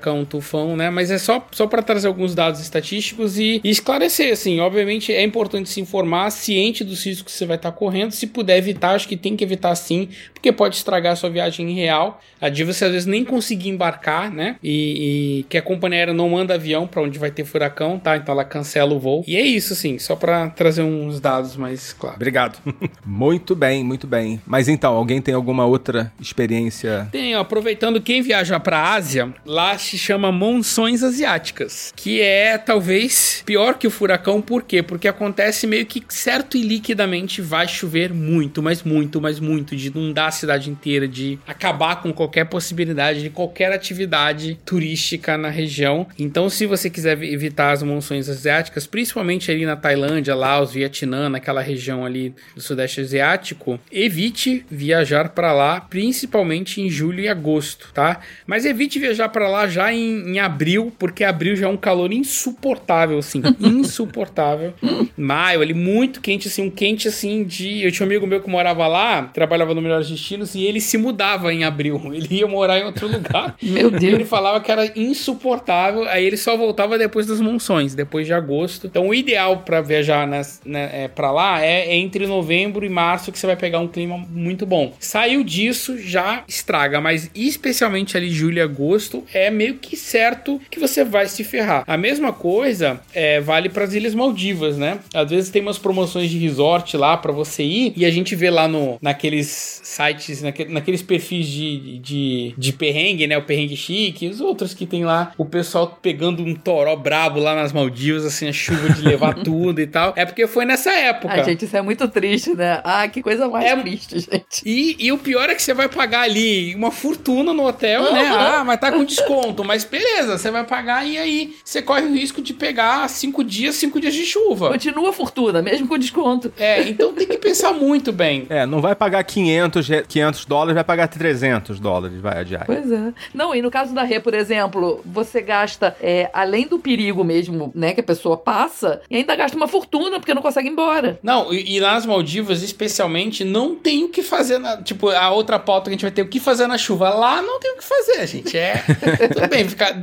fu- furacão, tufão, né? Mas é só, só para trazer alguns dados estatísticos e, e, esclarecer, assim. Obviamente é importante se informar, ciente dos riscos que você vai estar correndo. Se puder evitar, acho que tem que evitar sim, porque pode estragar a sua viagem real. A de você às vezes nem conseguir embarcar, né? E, e que a companhia aérea não manda avião para onde vai ter furacão, tá? Então ela cancela o voo. E é isso, assim, só para trazer uns dados mais claros. Obrigado. muito bem, muito bem. Mas então, alguém tem alguma outra experiência? Tem, ó, aproveitando quem viaja para Ásia, lá se chama monções asiáticas, que é talvez pior que o furacão, por quê? Porque acontece meio que certo e liquidamente vai chover muito, mas muito, mas muito, de inundar a cidade inteira, de acabar com qualquer possibilidade de qualquer atividade turística na região. Então, se você quiser evitar as monções asiáticas, principalmente ali na Tailândia, Laos, Vietnã, naquela região ali do Sudeste Asiático, evite viajar para lá, principalmente em julho e agosto, tá? Mas evite viajar para lá já em, em, abril, porque abril já é um calor insuportável, assim, insuportável. Maio, ali muito quente, assim, um quente assim de. Eu tinha um amigo meu que morava lá, trabalhava no Melhores Destinos, e ele se mudava em abril. Ele ia morar em outro lugar. Meu Deus. ele falava que era insuportável, aí ele só voltava depois das monções, depois de agosto. Então o ideal para viajar nas, né, é, para lá é, é entre novembro e março que você vai pegar um clima muito bom. Saiu disso, já estraga, mas especialmente ali julho e agosto é meio que certo que você vai se ferrar. A mesma coisa é, vale para as Ilhas Maldivas, né? Às vezes tem umas promoções de resort lá para você ir e a gente vê lá no, naqueles sites, naque, naqueles perfis de, de, de perrengue, né? O perrengue chique, os outros que tem lá o pessoal pegando um toró brabo lá nas Maldivas, assim, a chuva de levar tudo e tal. É porque foi nessa época. Ai, gente, isso é muito triste, né? Ah, que coisa mais é... triste, gente. E, e o pior é que você vai pagar ali uma fortuna no hotel, né? Ah, mas tá com desconto. Mas beleza, você vai pagar e aí você corre o risco de pegar cinco dias, cinco dias de chuva. Continua a fortuna, mesmo com desconto. É, então tem que pensar muito bem. É, não vai pagar 500, 500 dólares, vai pagar 300 dólares, vai adiar. Pois é. Não, e no caso da Rê, por exemplo, você gasta, é, além do perigo mesmo, né, que a pessoa passa, e ainda gasta uma fortuna porque não consegue ir embora. Não, e, e nas Maldivas, especialmente, não tem o que fazer, na, tipo, a outra pauta que a gente vai ter o que fazer na chuva. Lá não tem o que fazer, gente. É, bem, ficar,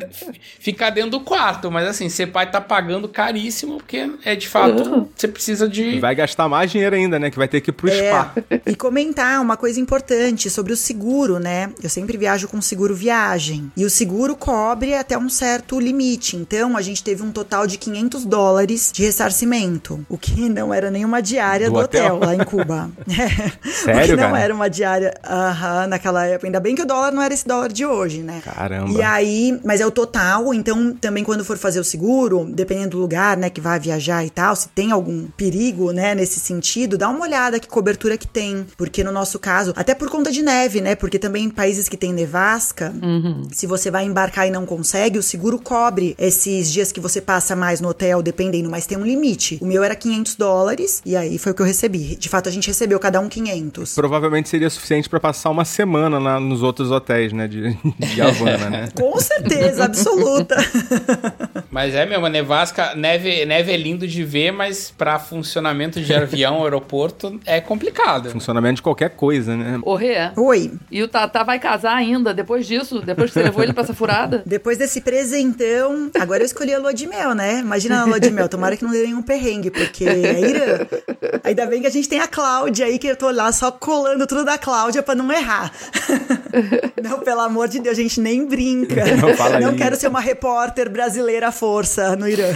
ficar dentro do quarto, mas assim, ser pai tá pagando caríssimo, porque é de fato, uhum. você precisa de... E vai gastar mais dinheiro ainda, né, que vai ter que ir pro é, spa. E comentar uma coisa importante sobre o seguro, né? Eu sempre viajo com seguro viagem. E o seguro cobre até um certo limite. Então, a gente teve um total de 500 dólares de ressarcimento. O que não era nenhuma diária do, do hotel? hotel? lá em Cuba. É. Sério, o que não cara? era uma diária uh -huh, naquela época. Ainda bem que o dólar não era esse dólar de hoje, né? Caramba. E aí, mas é o total. Então, também quando for fazer o seguro, dependendo do lugar, né, que vai viajar e tal, se tem algum perigo, né, nesse sentido, dá uma olhada que cobertura que tem. Porque no nosso caso, até por conta de neve, né? Porque também em países que tem nevasca, uhum. se você vai embarcar e não consegue, o seguro cobre esses dias que você passa mais no hotel, dependendo, mas tem um limite. O meu era 500 dólares e aí foi o que eu recebi. De fato, a gente recebeu cada um 500. Provavelmente seria suficiente para passar uma semana lá nos outros hotéis, né, de, de Havana, né? Com certeza, absoluta. mas é, meu, uma nevasca, neve, neve é lindo de ver, mas para funcionamento de avião, aeroporto, é complicado. Funcionamento de qualquer coisa, né? Ô, Rê. Oi. E o Tata vai casar ainda depois disso? Depois que você levou ele pra essa furada? Depois desse presentão, agora eu escolhi a lua de mel, né? Imagina a lua de mel, tomara que não dê nenhum perrengue, porque é Irã. Ainda bem que a gente tem a Cláudia aí, que eu tô lá só colando tudo da Cláudia pra não errar. não, pelo amor de Deus, a gente nem brinca. Não, não quero ser uma repórter brasileira à força no Irã.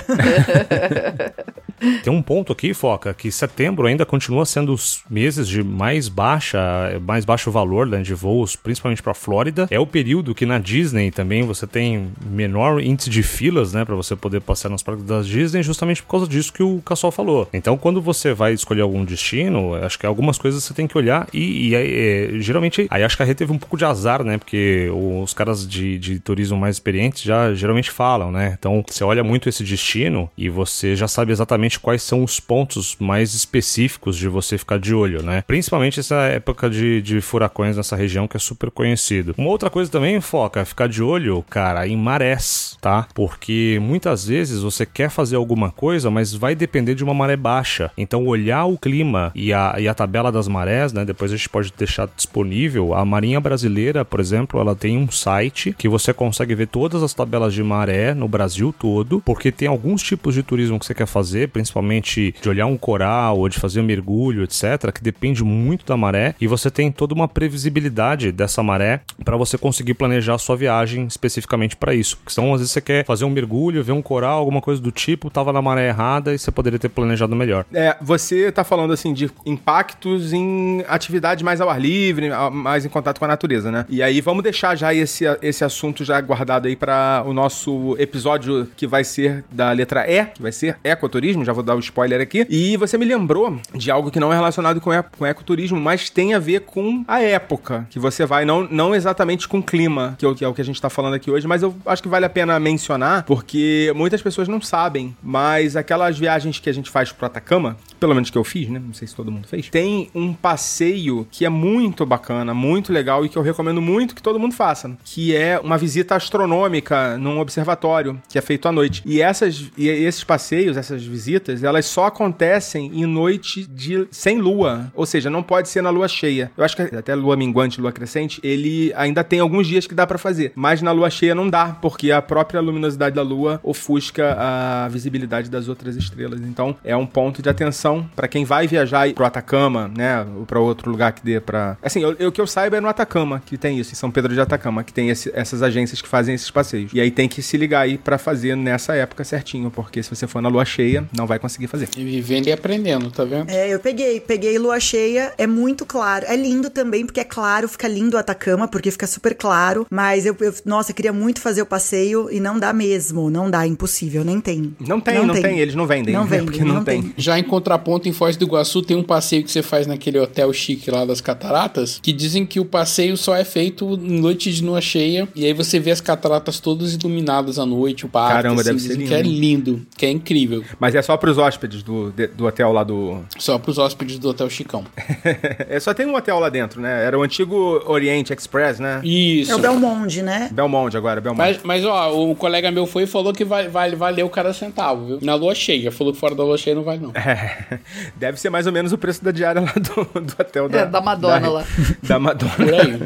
Tem um ponto aqui, Foca, que setembro ainda continua sendo os meses de mais baixa, mais baixo valor né, de voos, principalmente para Flórida. É o período que na Disney também você tem menor índice de filas, né, para você poder passear nos parques da Disney, justamente por causa disso que o Cassol falou. Então, quando você vai escolher algum destino, acho que algumas coisas você tem que olhar e, e é, geralmente, aí acho que a Rê teve um pouco de azar, né, porque os caras de, de turismo mais experientes já geralmente falam, né. Então, você olha muito esse destino e você já sabe exatamente quais são os pontos mais específicos de você ficar de olho, né? Principalmente essa época de, de furacões nessa região que é super conhecido. Uma outra coisa também, Foca, é ficar de olho, cara, em marés, tá? Porque muitas vezes você quer fazer alguma coisa, mas vai depender de uma maré baixa. Então, olhar o clima e a, e a tabela das marés, né? Depois a gente pode deixar disponível. A Marinha Brasileira, por exemplo, ela tem um site que você consegue ver todas as tabelas de maré no Brasil todo, porque tem alguns tipos de turismo que você quer fazer, principalmente de olhar um coral ou de fazer um mergulho, etc., que depende muito da maré, e você tem toda uma previsibilidade dessa maré para você conseguir planejar a sua viagem especificamente para isso. Senão, às vezes, você quer fazer um mergulho, ver um coral, alguma coisa do tipo, tava na maré errada e você poderia ter planejado melhor. É, você tá falando assim de impactos em atividades mais ao ar livre, mais em contato com a natureza, né? E aí vamos deixar já esse, esse assunto já guardado aí para o nosso episódio que vai ser da letra E, que vai ser ecoturismo, já vou dar o spoiler aqui. E você me lembrou de algo que não é relacionado com, e, com ecoturismo, mas tem a ver com a época que você vai, não, não exatamente com o clima, é que é o que a gente tá falando aqui hoje, mas eu acho que vale a pena mencionar, porque muitas pessoas não sabem, mas aquelas viagens que a gente faz pro Atacama, pelo menos que eu fiz, né? Não sei se todo mundo fez, tem um passeio que é muito bacana, muito legal e que eu recomendo muito que todo mundo faça, que é uma visita astronômica num observatório, que é feito à noite. E essas e esses passeios, essas visitas, elas só acontecem em noite de sem lua, ou seja, não pode ser na lua cheia. Eu acho que até lua minguante, lua crescente, ele ainda tem alguns dias que dá para fazer, mas na lua cheia não dá, porque a própria luminosidade da lua ofusca a visibilidade das outras estrelas. Então, é um ponto de atenção para quem vai viajar pro Atacama, né, ou para outro lugar que dê para Assim, o que eu saiba é no Atacama que tem isso, em São Pedro de Atacama, que tem esse, essas agências que fazem esses passeios. E aí tem que se ligar aí para fazer nessa época certinho, porque se você for na lua cheia, não vai conseguir fazer. E vivendo e aprendendo, tá vendo? É, eu peguei, peguei lua cheia, é muito claro. É lindo também, porque é claro, fica lindo o Atacama, porque fica super claro. Mas eu, eu nossa, eu queria muito fazer o passeio e não dá mesmo, não dá, impossível, nem tem. Não tem, não, não tem. tem. eles não vendem. Não né? vendem, porque não, não tem. tem. Já em contraponto, em Foz do Iguaçu, tem um passeio que você faz naquele hotel chique lá das cataratas, que dizem que o passeio só é feito em noite de lua cheia, e aí você vê as cataratas todas iluminadas à noite, o parque. Caramba, assim, deve ser lindo. Que é lindo, que é incrível. Mas é só pros hóspedes do, de- do hotel lá do. Só pros hóspedes do Hotel Chicão. é, só tem um hotel lá dentro, né? Era o antigo Oriente Express, né? Isso. É o Belmonte, né? Belmonte agora, Belmonte. Mas, mas, ó, o colega meu foi e falou que vai, vai, valeu cada centavo, viu? Na lua cheia. Falou que fora da lua cheia não vale, não. É, deve ser mais ou menos o preço da diária lá do, do hotel da, É, da Madonna lá. Da Madonna. Por aí.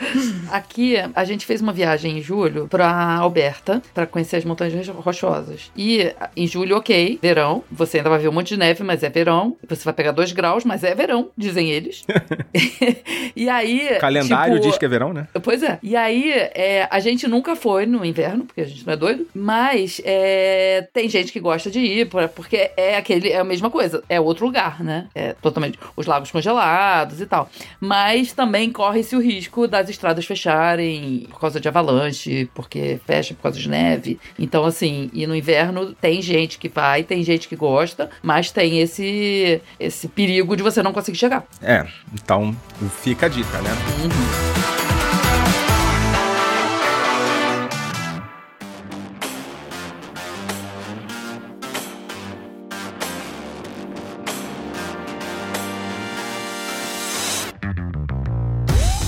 Aqui, a gente fez uma viagem em julho pra Alberta, pra conhecer as Montanhas Rochosas. E em julho, ok, verão. Você ainda vai ver um monte de neve, mas é verão. Você vai pegar dois graus, mas é verão, dizem eles. e aí. Calendário tipo, diz que é verão, né? Pois é. E aí, é, a gente nunca foi no inverno, porque a gente não é doido. Mas é, tem gente que gosta de ir, por- porque é aquele, é a mesma coisa. É outro lugar, né? É totalmente. Os lagos congelados e tal. Mas também corre-se o risco das estradas fecharem por causa de avalanche, porque fecha por causa de neve. Então, assim, e no inverno tem gente que vai, tem gente que gosta, mas tem esse, esse perigo de você não conseguir chegar. É, então fica a dica, né?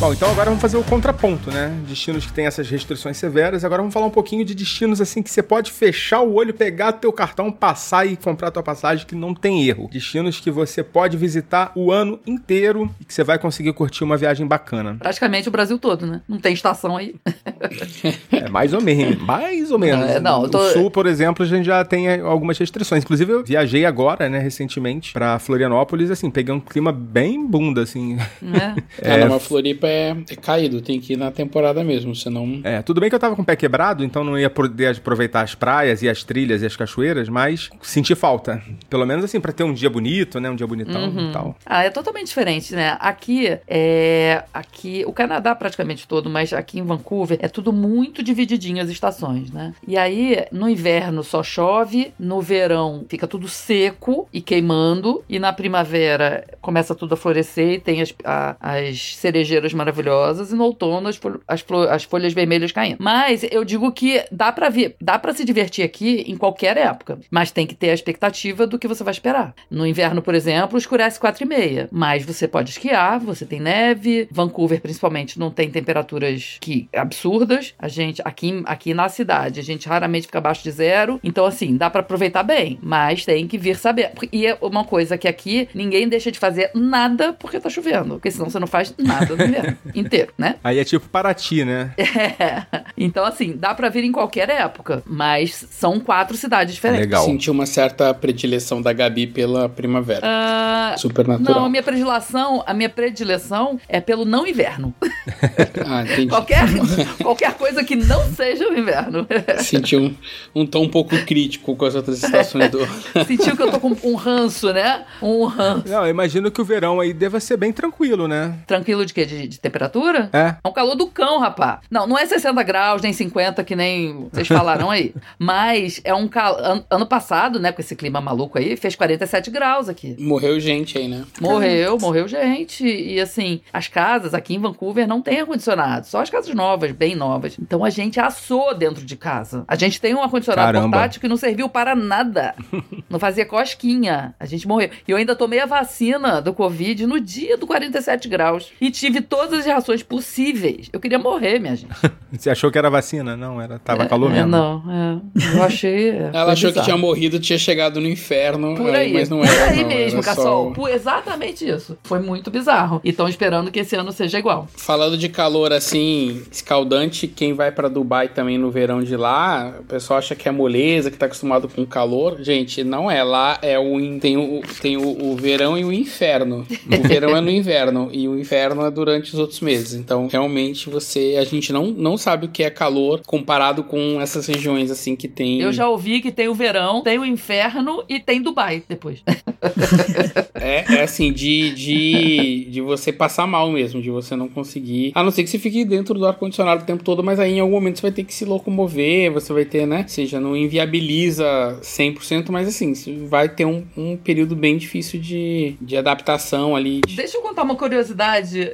Bom, então agora vamos fazer o contraponto, né? Destinos que têm essas restrições severas. Agora vamos falar um pouquinho de destinos assim que você pode fechar o olho, pegar teu cartão, passar e comprar tua passagem que não tem erro. Destinos que você pode visitar o ano inteiro e que você vai conseguir curtir uma viagem bacana. Praticamente o Brasil todo, né? Não tem estação aí. É mais ou menos, mais ou menos. É, não, tô- O Sul, por exemplo, a gente já tem eh, algumas restrições. Inclusive, eu viajei agora, né, recentemente, pra Florianópolis, assim, peguei um clima bem bunda, assim. né? Ah, não, mas Floripa é, é caído, tem que ir na temporada mesmo, senão. É, tudo bem que eu tava com o pé quebrado, então não ia poder aproveitar as praias e as trilhas e as cachoeiras, mas senti falta. Pelo menos, assim, pra ter um dia bonito, né, um dia bonitão Uhum. e tal. Ah, é totalmente diferente, né? Aqui, é, aqui, o Canadá praticamente todo, mas aqui em Vancouver é tudo muito divididinho as estações, né? E aí, no inverno só chove, no verão fica tudo seco e queimando, e na primavera começa tudo a florescer e tem as, a- as cerejeiras maravilhosas e no outono as, fol- as, as folhas vermelhas caindo. Mas eu digo que dá pra ver, dá para se divertir aqui em qualquer época, mas tem que ter a expectativa do que você vai esperar. No inverno, por exemplo, escurece quatro e meia, mas você pode esquiar, você tem neve, Vancouver principalmente não tem temperaturas que absurdas. A gente aqui aqui na cidade, a gente raramente fica abaixo de zero, então assim, dá pra aproveitar bem, mas tem que vir saber. E é uma coisa que aqui ninguém deixa de fazer nada porque tá chovendo, porque senão você não faz nada no inverno inteiro, né? Aí é tipo Paraty, né? É. Então, assim, dá pra vir em qualquer época, mas são quatro cidades diferentes. Legal. Senti uma certa predileção da Gabi pela primavera. Ah, Super natural. não, a minha predileção, a minha predileção é pelo não inverno. Ah, entendi. Qualquer, qualquer coisa que não seja o inverno. Senti um, um tom um pouco crítico com as outras estações do. Sentiu que eu tô com um ranço, né? Um ranço. Não, eu imagino que o verão aí deva ser bem tranquilo, né? Tranquilo de quê? De, de temperatura? É. É um calor do cão, rapá. Não, não é 60 graus, nem 50, que nem vocês falaram aí. Mas é um calor. An ano passado, né, com esse clima maluco aí, fez 47 graus aqui. Morreu gente aí, né? Morreu, morreu gente. E assim, as casas aqui em Vancouver não tem ar-condicionado. Só as casas novas, bem novas. Então a gente assou dentro de casa. A gente tem um ar-condicionado portátil que não serviu para nada. não fazia cosquinha. A gente morreu. E eu ainda tomei a vacina do Covid no dia do 47 graus. E tive todas as reações possíveis. Eu queria morrer, minha gente. Você achou que era vacina? Não, era tava calor É, mesmo. não, é. Eu achei. é, Ela achou que tinha morrido, tinha chegado no inferno. Por aí, mas não por era. aí não, mesmo, só- Cassol. Por exatamente isso. Foi muito bizarro. E estão esperando que esse ano seja igual. Falando de calor assim, escaldante, quem vai pra Dubai também no verão de lá, o pessoal acha que é moleza, que tá acostumado com calor. Gente, não é. Lá é o in- tem, o, tem o, o verão e o inferno. O verão é no inverno e o inverno é durante os outros meses. Então, realmente você, a gente não, não sabe o que é calor comparado com essas regiões assim que tem. Eu já ouvi que tem o verão, tem o inferno e tem Dubai depois. É, é assim, de, de, de você passar mal mesmo, de você não conseguir. A não ser que você fique dentro do ar-condicionado o tempo todo, mas aí em algum momento você vai ter que se locomover, você vai ter, né? Ou seja, não inviabiliza 100%, mas assim, vai ter um, um período bem difícil de, de adaptação ali. de- Deixa eu contar uma curiosidade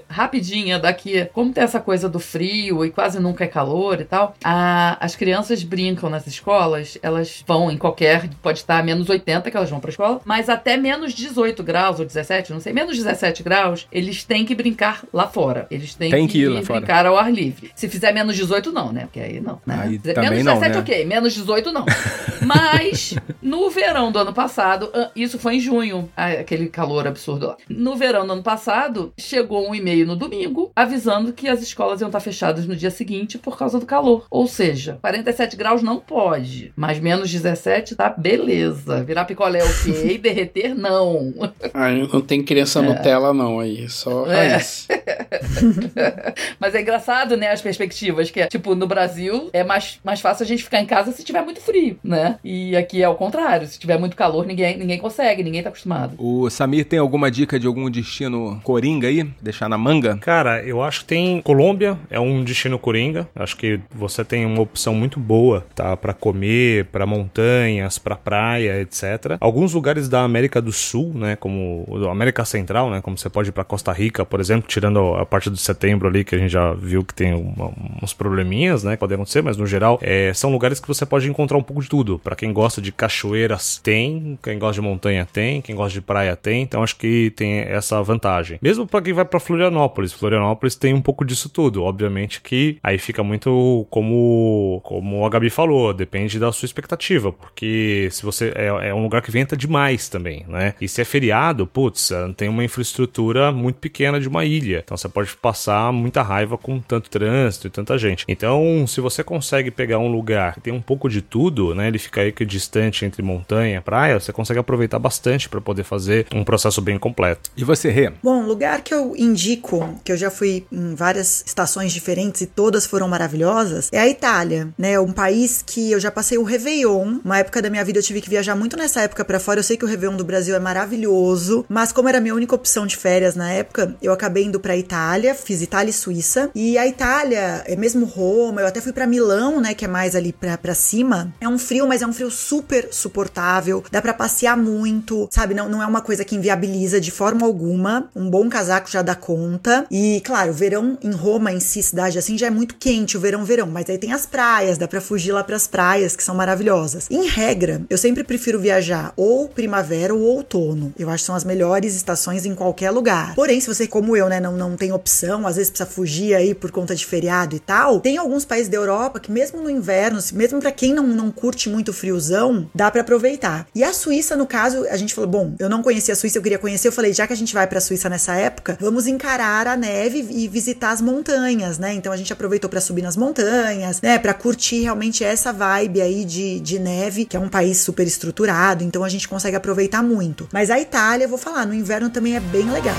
rapidinha daqui. Como tem essa coisa do frio e quase nunca é calor e tal, a- as crianças brincam nas escolas, elas vão em qualquer, pode estar a menos 80 que elas vão pra escola, mas até menos 18 graus ou 17, não sei, menos 17 graus, eles têm que brincar lá fora. Eles têm Tem que ir lá fora. brincar ao ar livre. Se fizer menos 18, não, né? Porque aí não. Né? Aí menos também não, 17, né? ok. Menos 18, não. Mas, no verão do ano passado, ah, isso foi em junho, ah, aquele calor absurdo lá. No verão do ano passado, chegou um e-mail no domingo avisando que as escolas iam estar fechadas no dia seguinte por causa do calor. Ou seja, 47 graus não pode, mas menos 17 tá beleza. Virar picolé ok, derreter não. Aí não tem criança Nutella, não, aí. Só É. raiz. Mas é engraçado, né, as perspectivas, que é, tipo, no Brasil é mais, mais fácil a gente ficar em casa se tiver muito frio, né? E aqui é o contrário, se tiver muito calor, ninguém, ninguém consegue, ninguém tá acostumado. O Samir tem alguma dica de algum destino coringa aí? Deixar na manga? Cara, eu acho que tem. Colômbia é um destino coringa. Acho que você tem uma opção muito boa, tá? Pra comer, pra montanhas, pra praia, etc. Alguns lugares da América do Sul, né? Como a América Central, né? Como você pode ir pra Costa Rica, por exemplo, tirando a parte de setembro ali, que a gente já viu que tem uma- uns probleminhas, né? Que podem acontecer, mas no geral, é, são lugares que você pode encontrar um pouco de tudo. Pra quem gosta de cachoeiras, tem. Quem gosta de montanha, tem. Quem gosta de praia, tem. Então acho que tem essa vantagem. Mesmo pra quem vai pra Florianópolis. Florianópolis tem um pouco disso tudo. Obviamente que aí fica muito como, como a Gabi falou, depende da sua expectativa. Porque se você. É, é um lugar que venta demais também, né? E se é feriado, putz, tem uma infraestrutura muito pequena de uma ilha. Então você pode passar muita raiva com tanto trânsito e tanta gente. Então, se você consegue pegar um lugar que tem um pouco de tudo, né? Ele fica aí que distante entre montanha e praia, você consegue aproveitar bastante para poder fazer um processo bem completo. E você, Rê? Bom, lugar que eu indico, que eu já fui em várias estações diferentes e todas foram maravilhosas, é a Itália, né? Um país que eu já passei o Réveillon. Uma época da minha vida eu tive que viajar muito nessa época pra fora. Eu sei que o Réveillon do Brasil é maravilhoso, mas como era a minha única opção de férias na época, eu acabei indo pra Itália, fiz Itália e Suíça. E a Itália, é mesmo Roma, eu até fui pra Milão, né, que é mais ali pra cima. É um frio, mas é um frio super suportável. Dá pra passear muito, sabe? Não, não é uma coisa que inviabiliza de forma alguma. Um bom casaco já dá conta. E, claro, o verão em Roma, em si, cidade assim, já é muito quente, o verão, verão. Mas aí tem as praias, dá pra fugir lá pras praias, que são maravilhosas. Em regra, eu sempre prefiro viajar ou primavera ou outono. Eu acho que são as melhores estações em qualquer lugar. Porém, se você, como eu, né, não, não tem opção, às vezes precisa fugir aí por conta de feriado e tal, tem alguns países da Europa que mesmo no inverno, mesmo para quem não, não curte muito friozão, dá para aproveitar. E a Suíça, no caso, a gente falou, bom, eu não conhecia a Suíça, eu queria conhecer, eu falei, já que a gente vai para a Suíça nessa época, vamos encarar a neve e visitar as montanhas, né? Então a gente aproveitou para subir nas montanhas, né, para curtir realmente essa vibe aí de, de neve, que é um país super estruturado, então a gente consegue aproveitar muito. Mas a Itália, eu vou falar, no inverno também é bem legal.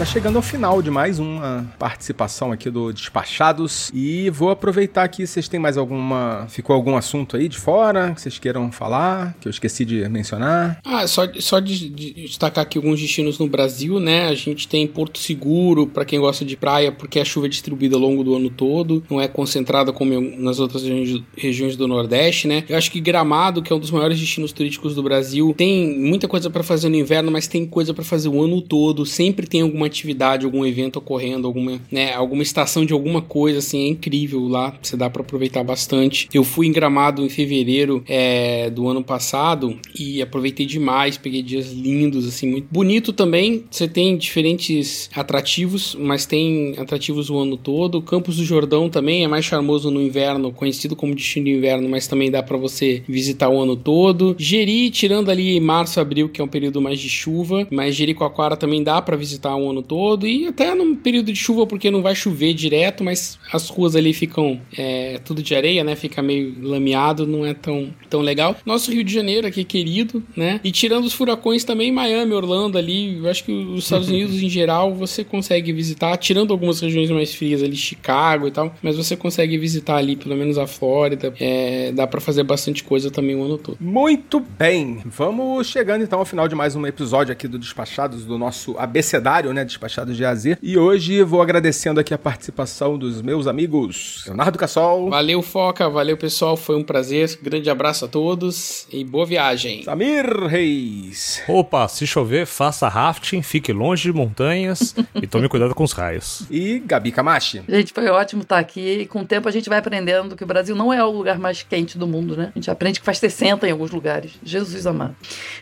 Está chegando ao final de mais uma participação aqui do Despachados e vou aproveitar aqui, vocês têm mais alguma, ficou algum assunto aí de fora que vocês queiram falar, que eu esqueci de mencionar? Ah, só, só de, de destacar aqui alguns destinos no Brasil, né? A gente tem Porto Seguro, para quem gosta de praia, porque a chuva é distribuída ao longo do ano todo, não é concentrada como nas outras regiões, regiões do Nordeste, né? Eu acho que Gramado, que é um dos maiores destinos turísticos do Brasil, tem muita coisa para fazer no inverno, mas tem coisa para fazer o ano todo, sempre tem alguma atividade, algum evento ocorrendo, alguma, né, alguma estação de alguma coisa, assim, é incrível lá, você dá para aproveitar bastante. Eu fui em Gramado em fevereiro é, do ano passado e aproveitei demais, peguei dias lindos, assim, muito bonito também. Você tem diferentes atrativos, mas tem atrativos o ano todo. Campos do Jordão também é mais charmoso no inverno, conhecido como destino de inverno, mas também dá para você visitar o ano todo. Jeri, tirando ali março, abril, que é um período mais de chuva, mas Jericoacoara também dá para visitar o ano todo e até no período de chuva, porque não vai chover direto, mas as ruas ali ficam é, tudo de areia, né? Fica meio lameado, não é tão, tão legal. Nosso Rio de Janeiro aqui, querido, né? E tirando os furacões também, Miami, Orlando ali, eu acho que os Estados Unidos em geral você consegue visitar, tirando algumas regiões mais frias ali, Chicago e tal, mas você consegue visitar ali, pelo menos a Flórida. É, dá para fazer bastante coisa também o ano todo. Muito bem, vamos chegando então ao final de mais um episódio aqui do Despachados, do nosso abecedário, né? Despachados de AZ. E hoje vou agradecendo aqui a participação dos meus amigos Leonardo Cassol, Valeu, Foca, valeu pessoal, foi um prazer. Grande abraço a todos e boa viagem. Samir Reis. Opa, se chover, faça rafting, fique longe de montanhas e tome cuidado com os raios. E Gabi Camachi. Gente, foi ótimo estar aqui. E com o tempo a gente vai aprendendo que o Brasil não é o lugar mais quente do mundo, né? A gente aprende que faz 60 em alguns lugares. Jesus amado.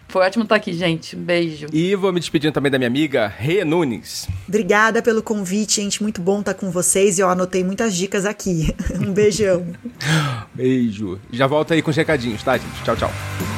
Foi ótimo estar aqui, gente. Um beijo. E vou me despedindo também da minha amiga Rê Nunes. Obrigada pelo convite, gente. Muito bom estar com vocês e eu anotei muitas dicas aqui. Um beijão. Beijo. Já volto aí com os recadinhos, tá, gente? Tchau, tchau.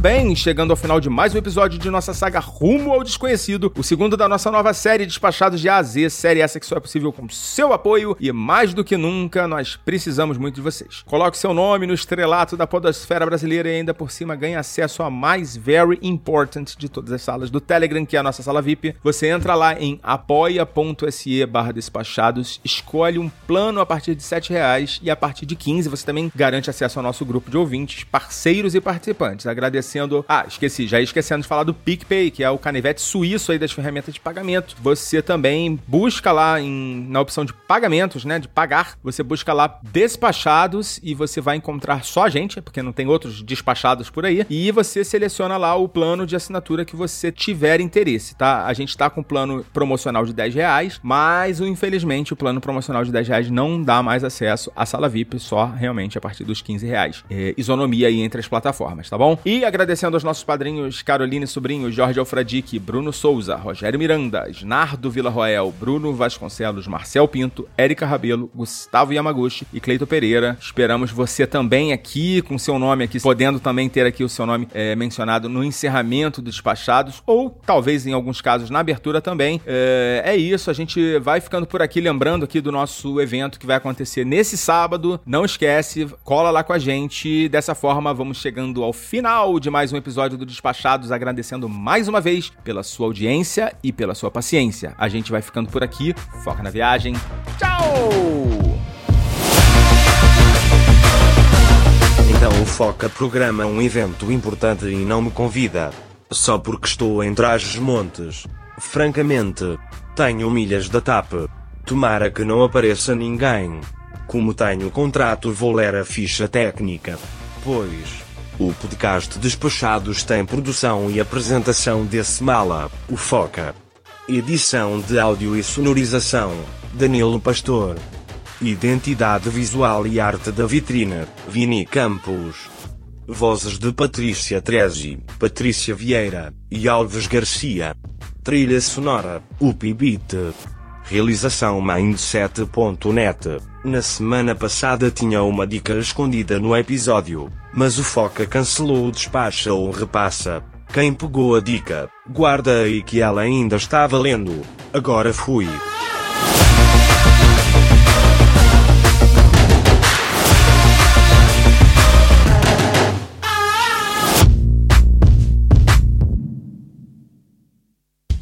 Bem, chegando ao final de mais um episódio de nossa saga Rumo ao Desconhecido, o segundo da nossa nova série Despachados de A a Z, série essa que só é possível com seu apoio e mais do que nunca nós precisamos muito de vocês. Coloque seu nome no estrelato da podosfera brasileira e ainda por cima ganhe acesso à mais very important de todas as salas do Telegram, que é a nossa sala VIP. Você entra lá em apoia.se barra despachados, escolhe um plano a partir de R$ reais e a partir de 15 você também garante acesso ao nosso grupo de ouvintes, parceiros e participantes. Agradecendo agradecendo. Ah, esqueci, já ia esquecendo de falar do PicPay, que é o canivete suíço aí das ferramentas de pagamento. Você também busca lá em, na opção de pagamentos, né? De pagar. Você busca lá despachados e você vai encontrar só a gente, porque não tem outros despachados por aí. E você seleciona lá o plano de assinatura que você tiver interesse, tá? A gente tá com um plano promocional de 10 reais, mas infelizmente o plano promocional de 10 reais não dá mais acesso à sala VIP, só realmente a partir dos 15 reais. É, isonomia aí entre as plataformas, tá bom? E agradecendo aos nossos padrinhos Caroline Sobrinho, Jorge Alfradique, Bruno Souza, Rogério Miranda, Snardo Vila Roel, Bruno Vasconcelos, Marcel Pinto, Érica Rabelo, Gustavo Yamaguchi e Cleito Pereira. Esperamos você também aqui, com seu nome aqui, podendo também ter aqui o seu nome é, mencionado no encerramento dos despachados, ou talvez em alguns casos na abertura também. É, é isso, a gente vai ficando por aqui, lembrando aqui do nosso evento que vai acontecer nesse sábado. Não esquece, cola lá com a gente. Dessa forma, vamos chegando ao final de mais um episódio do Despachados, agradecendo mais uma vez pela sua audiência e pela sua paciência. A gente vai ficando por aqui. Foca na viagem. Tchau! Então o Foca programa um evento importante e não me convida. Só porque estou em Trás-os-Montes. Francamente, tenho milhas da TAP. Tomara que não apareça ninguém. Como tenho contrato vou ler a ficha técnica. Pois, o podcast Despachados tem produção e apresentação desse mala, o Foca. Edição de áudio e sonorização, Danilo Pastor. Identidade visual e arte da vitrine, Vini Campos. Vozes de Patrícia Trezi, Patrícia Vieira e Alves Garcia. Trilha sonora, Upbeat. Realização Mindset.net. Na semana passada tinha uma dica escondida no episódio, mas o Foca cancelou o despacha ou repassa. Quem pegou a dica, guarda aí que ela ainda está valendo. Agora fui.